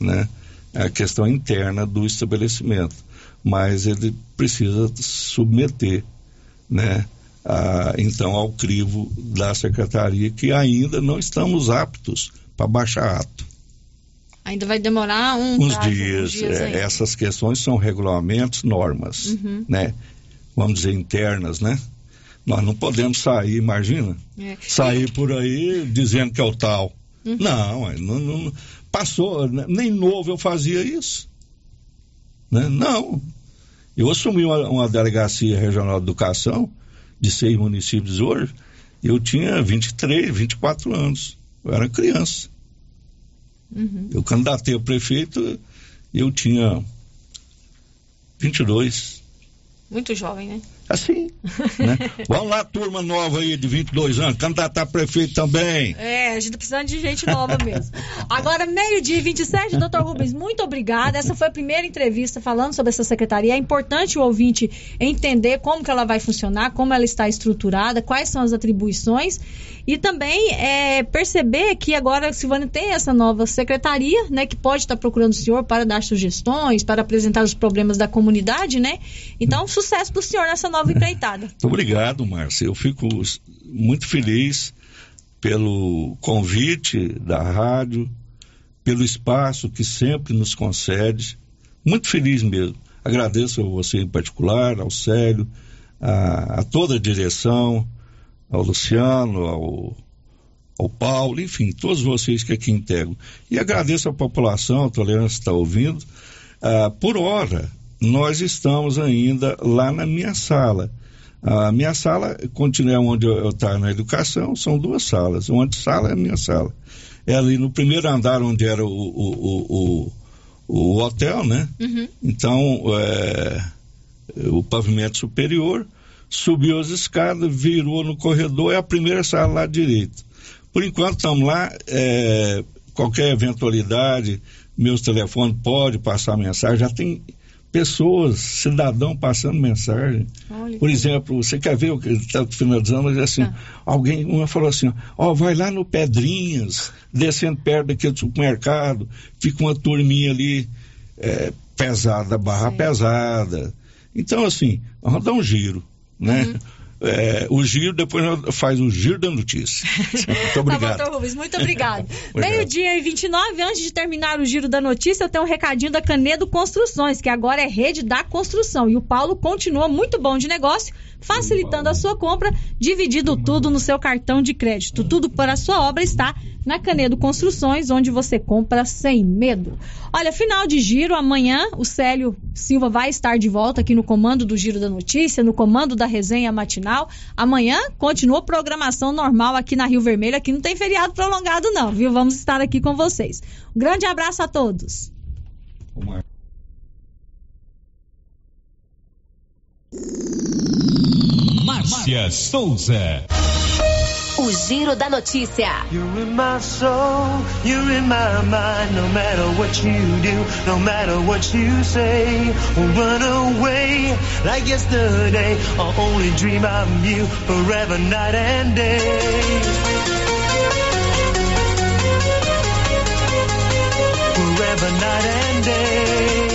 né? É a questão interna do estabelecimento. Mas ele precisa submeter, né? a- então, ao crivo da secretaria, que ainda não estamos aptos para baixar ato. Ainda vai demorar um Uns prazo, dias, uns dias é, essas questões são regulamentos, normas, Uhum. né? Vamos dizer, internas, né? Nós não podemos sair, imagina, É. sair por aí dizendo que é o tal. Uhum. Não, é, não, não- passou, né? nem novo eu fazia isso. Né? Não. Eu assumi uma, uma delegacia regional de educação de seis municípios hoje, eu tinha 23, 24 anos. Eu era criança. Uhum. Eu candidatei a prefeito, eu tinha 22. Muito jovem, né? Assim, né? Vamos lá, turma nova aí de 22 anos, candidatar a prefeito também. É, a gente tá precisando de gente nova mesmo. Agora, meio-dia e 27, doutor Rubens, muito obrigada. Essa foi a primeira entrevista falando sobre essa secretaria. É importante o ouvinte entender como que ela vai funcionar, como ela está estruturada, quais são as atribuições e também é, perceber que agora a Silvânia tem essa nova secretaria, né, que pode estar procurando o senhor para dar sugestões, para apresentar os problemas da comunidade, né? Então, sucesso para o senhor nessa nova empreitada. Obrigado, Márcia. Eu fico muito feliz pelo convite da rádio, pelo espaço que sempre nos concede. Muito feliz mesmo. Agradeço a você em particular, ao Célio, a, a toda a direção, ao Luciano, ao, ao Paulo, enfim, todos vocês que aqui integram. E agradeço à população, a tolerância está ouvindo. Ah, por hora, nós estamos ainda lá na minha sala. A minha sala continua onde eu estou na educação, são duas salas. Uma de sala é a minha sala. É ali no primeiro andar onde era o, o, o, o, hotel, né? Uhum. Então, é, o pavimento superior, subiu as escadas, virou no corredor, é a primeira sala lá direita. Por enquanto estamos lá, é, qualquer eventualidade, meus telefones pode passar mensagem, já tem pessoas, cidadão passando mensagem. Olha Por exemplo, você quer ver o que está finalizando, mas é assim, alguém, uma falou assim, ó, vai lá no Pedrinhas, descendo perto daquele supermercado, fica uma turminha ali é, pesada, barra pesada. Então, assim, vamos dar um giro, né? É, o giro, depois faz o giro da notícia. Muito obrigado. Tá bom, Rubens, muito obrigado. Obrigado. Meio-dia e 29, antes de terminar o giro da notícia, eu tenho um recadinho da Canedo Construções, que agora é rede da construção. E o Paulo continua muito bom de negócio, facilitando a sua compra, dividindo tudo no seu cartão de crédito. Tudo para a sua obra está na Canedo Construções, onde você compra sem medo. Olha, final de giro, amanhã o Célio Silva vai estar de volta aqui no comando do Giro da Notícia, no comando da resenha matinal. Amanhã continua programação normal aqui na Rio Vermelho, aqui não tem feriado prolongado não, viu? Vamos estar aqui com vocês. Um grande abraço a todos. Márcia Souza. O Giro da Notícia. You're in my soul, you're in my mind. No matter what you do, no matter what you say, we'll run away like yesterday. I'll only dream of you forever, night and day. Forever, night and day.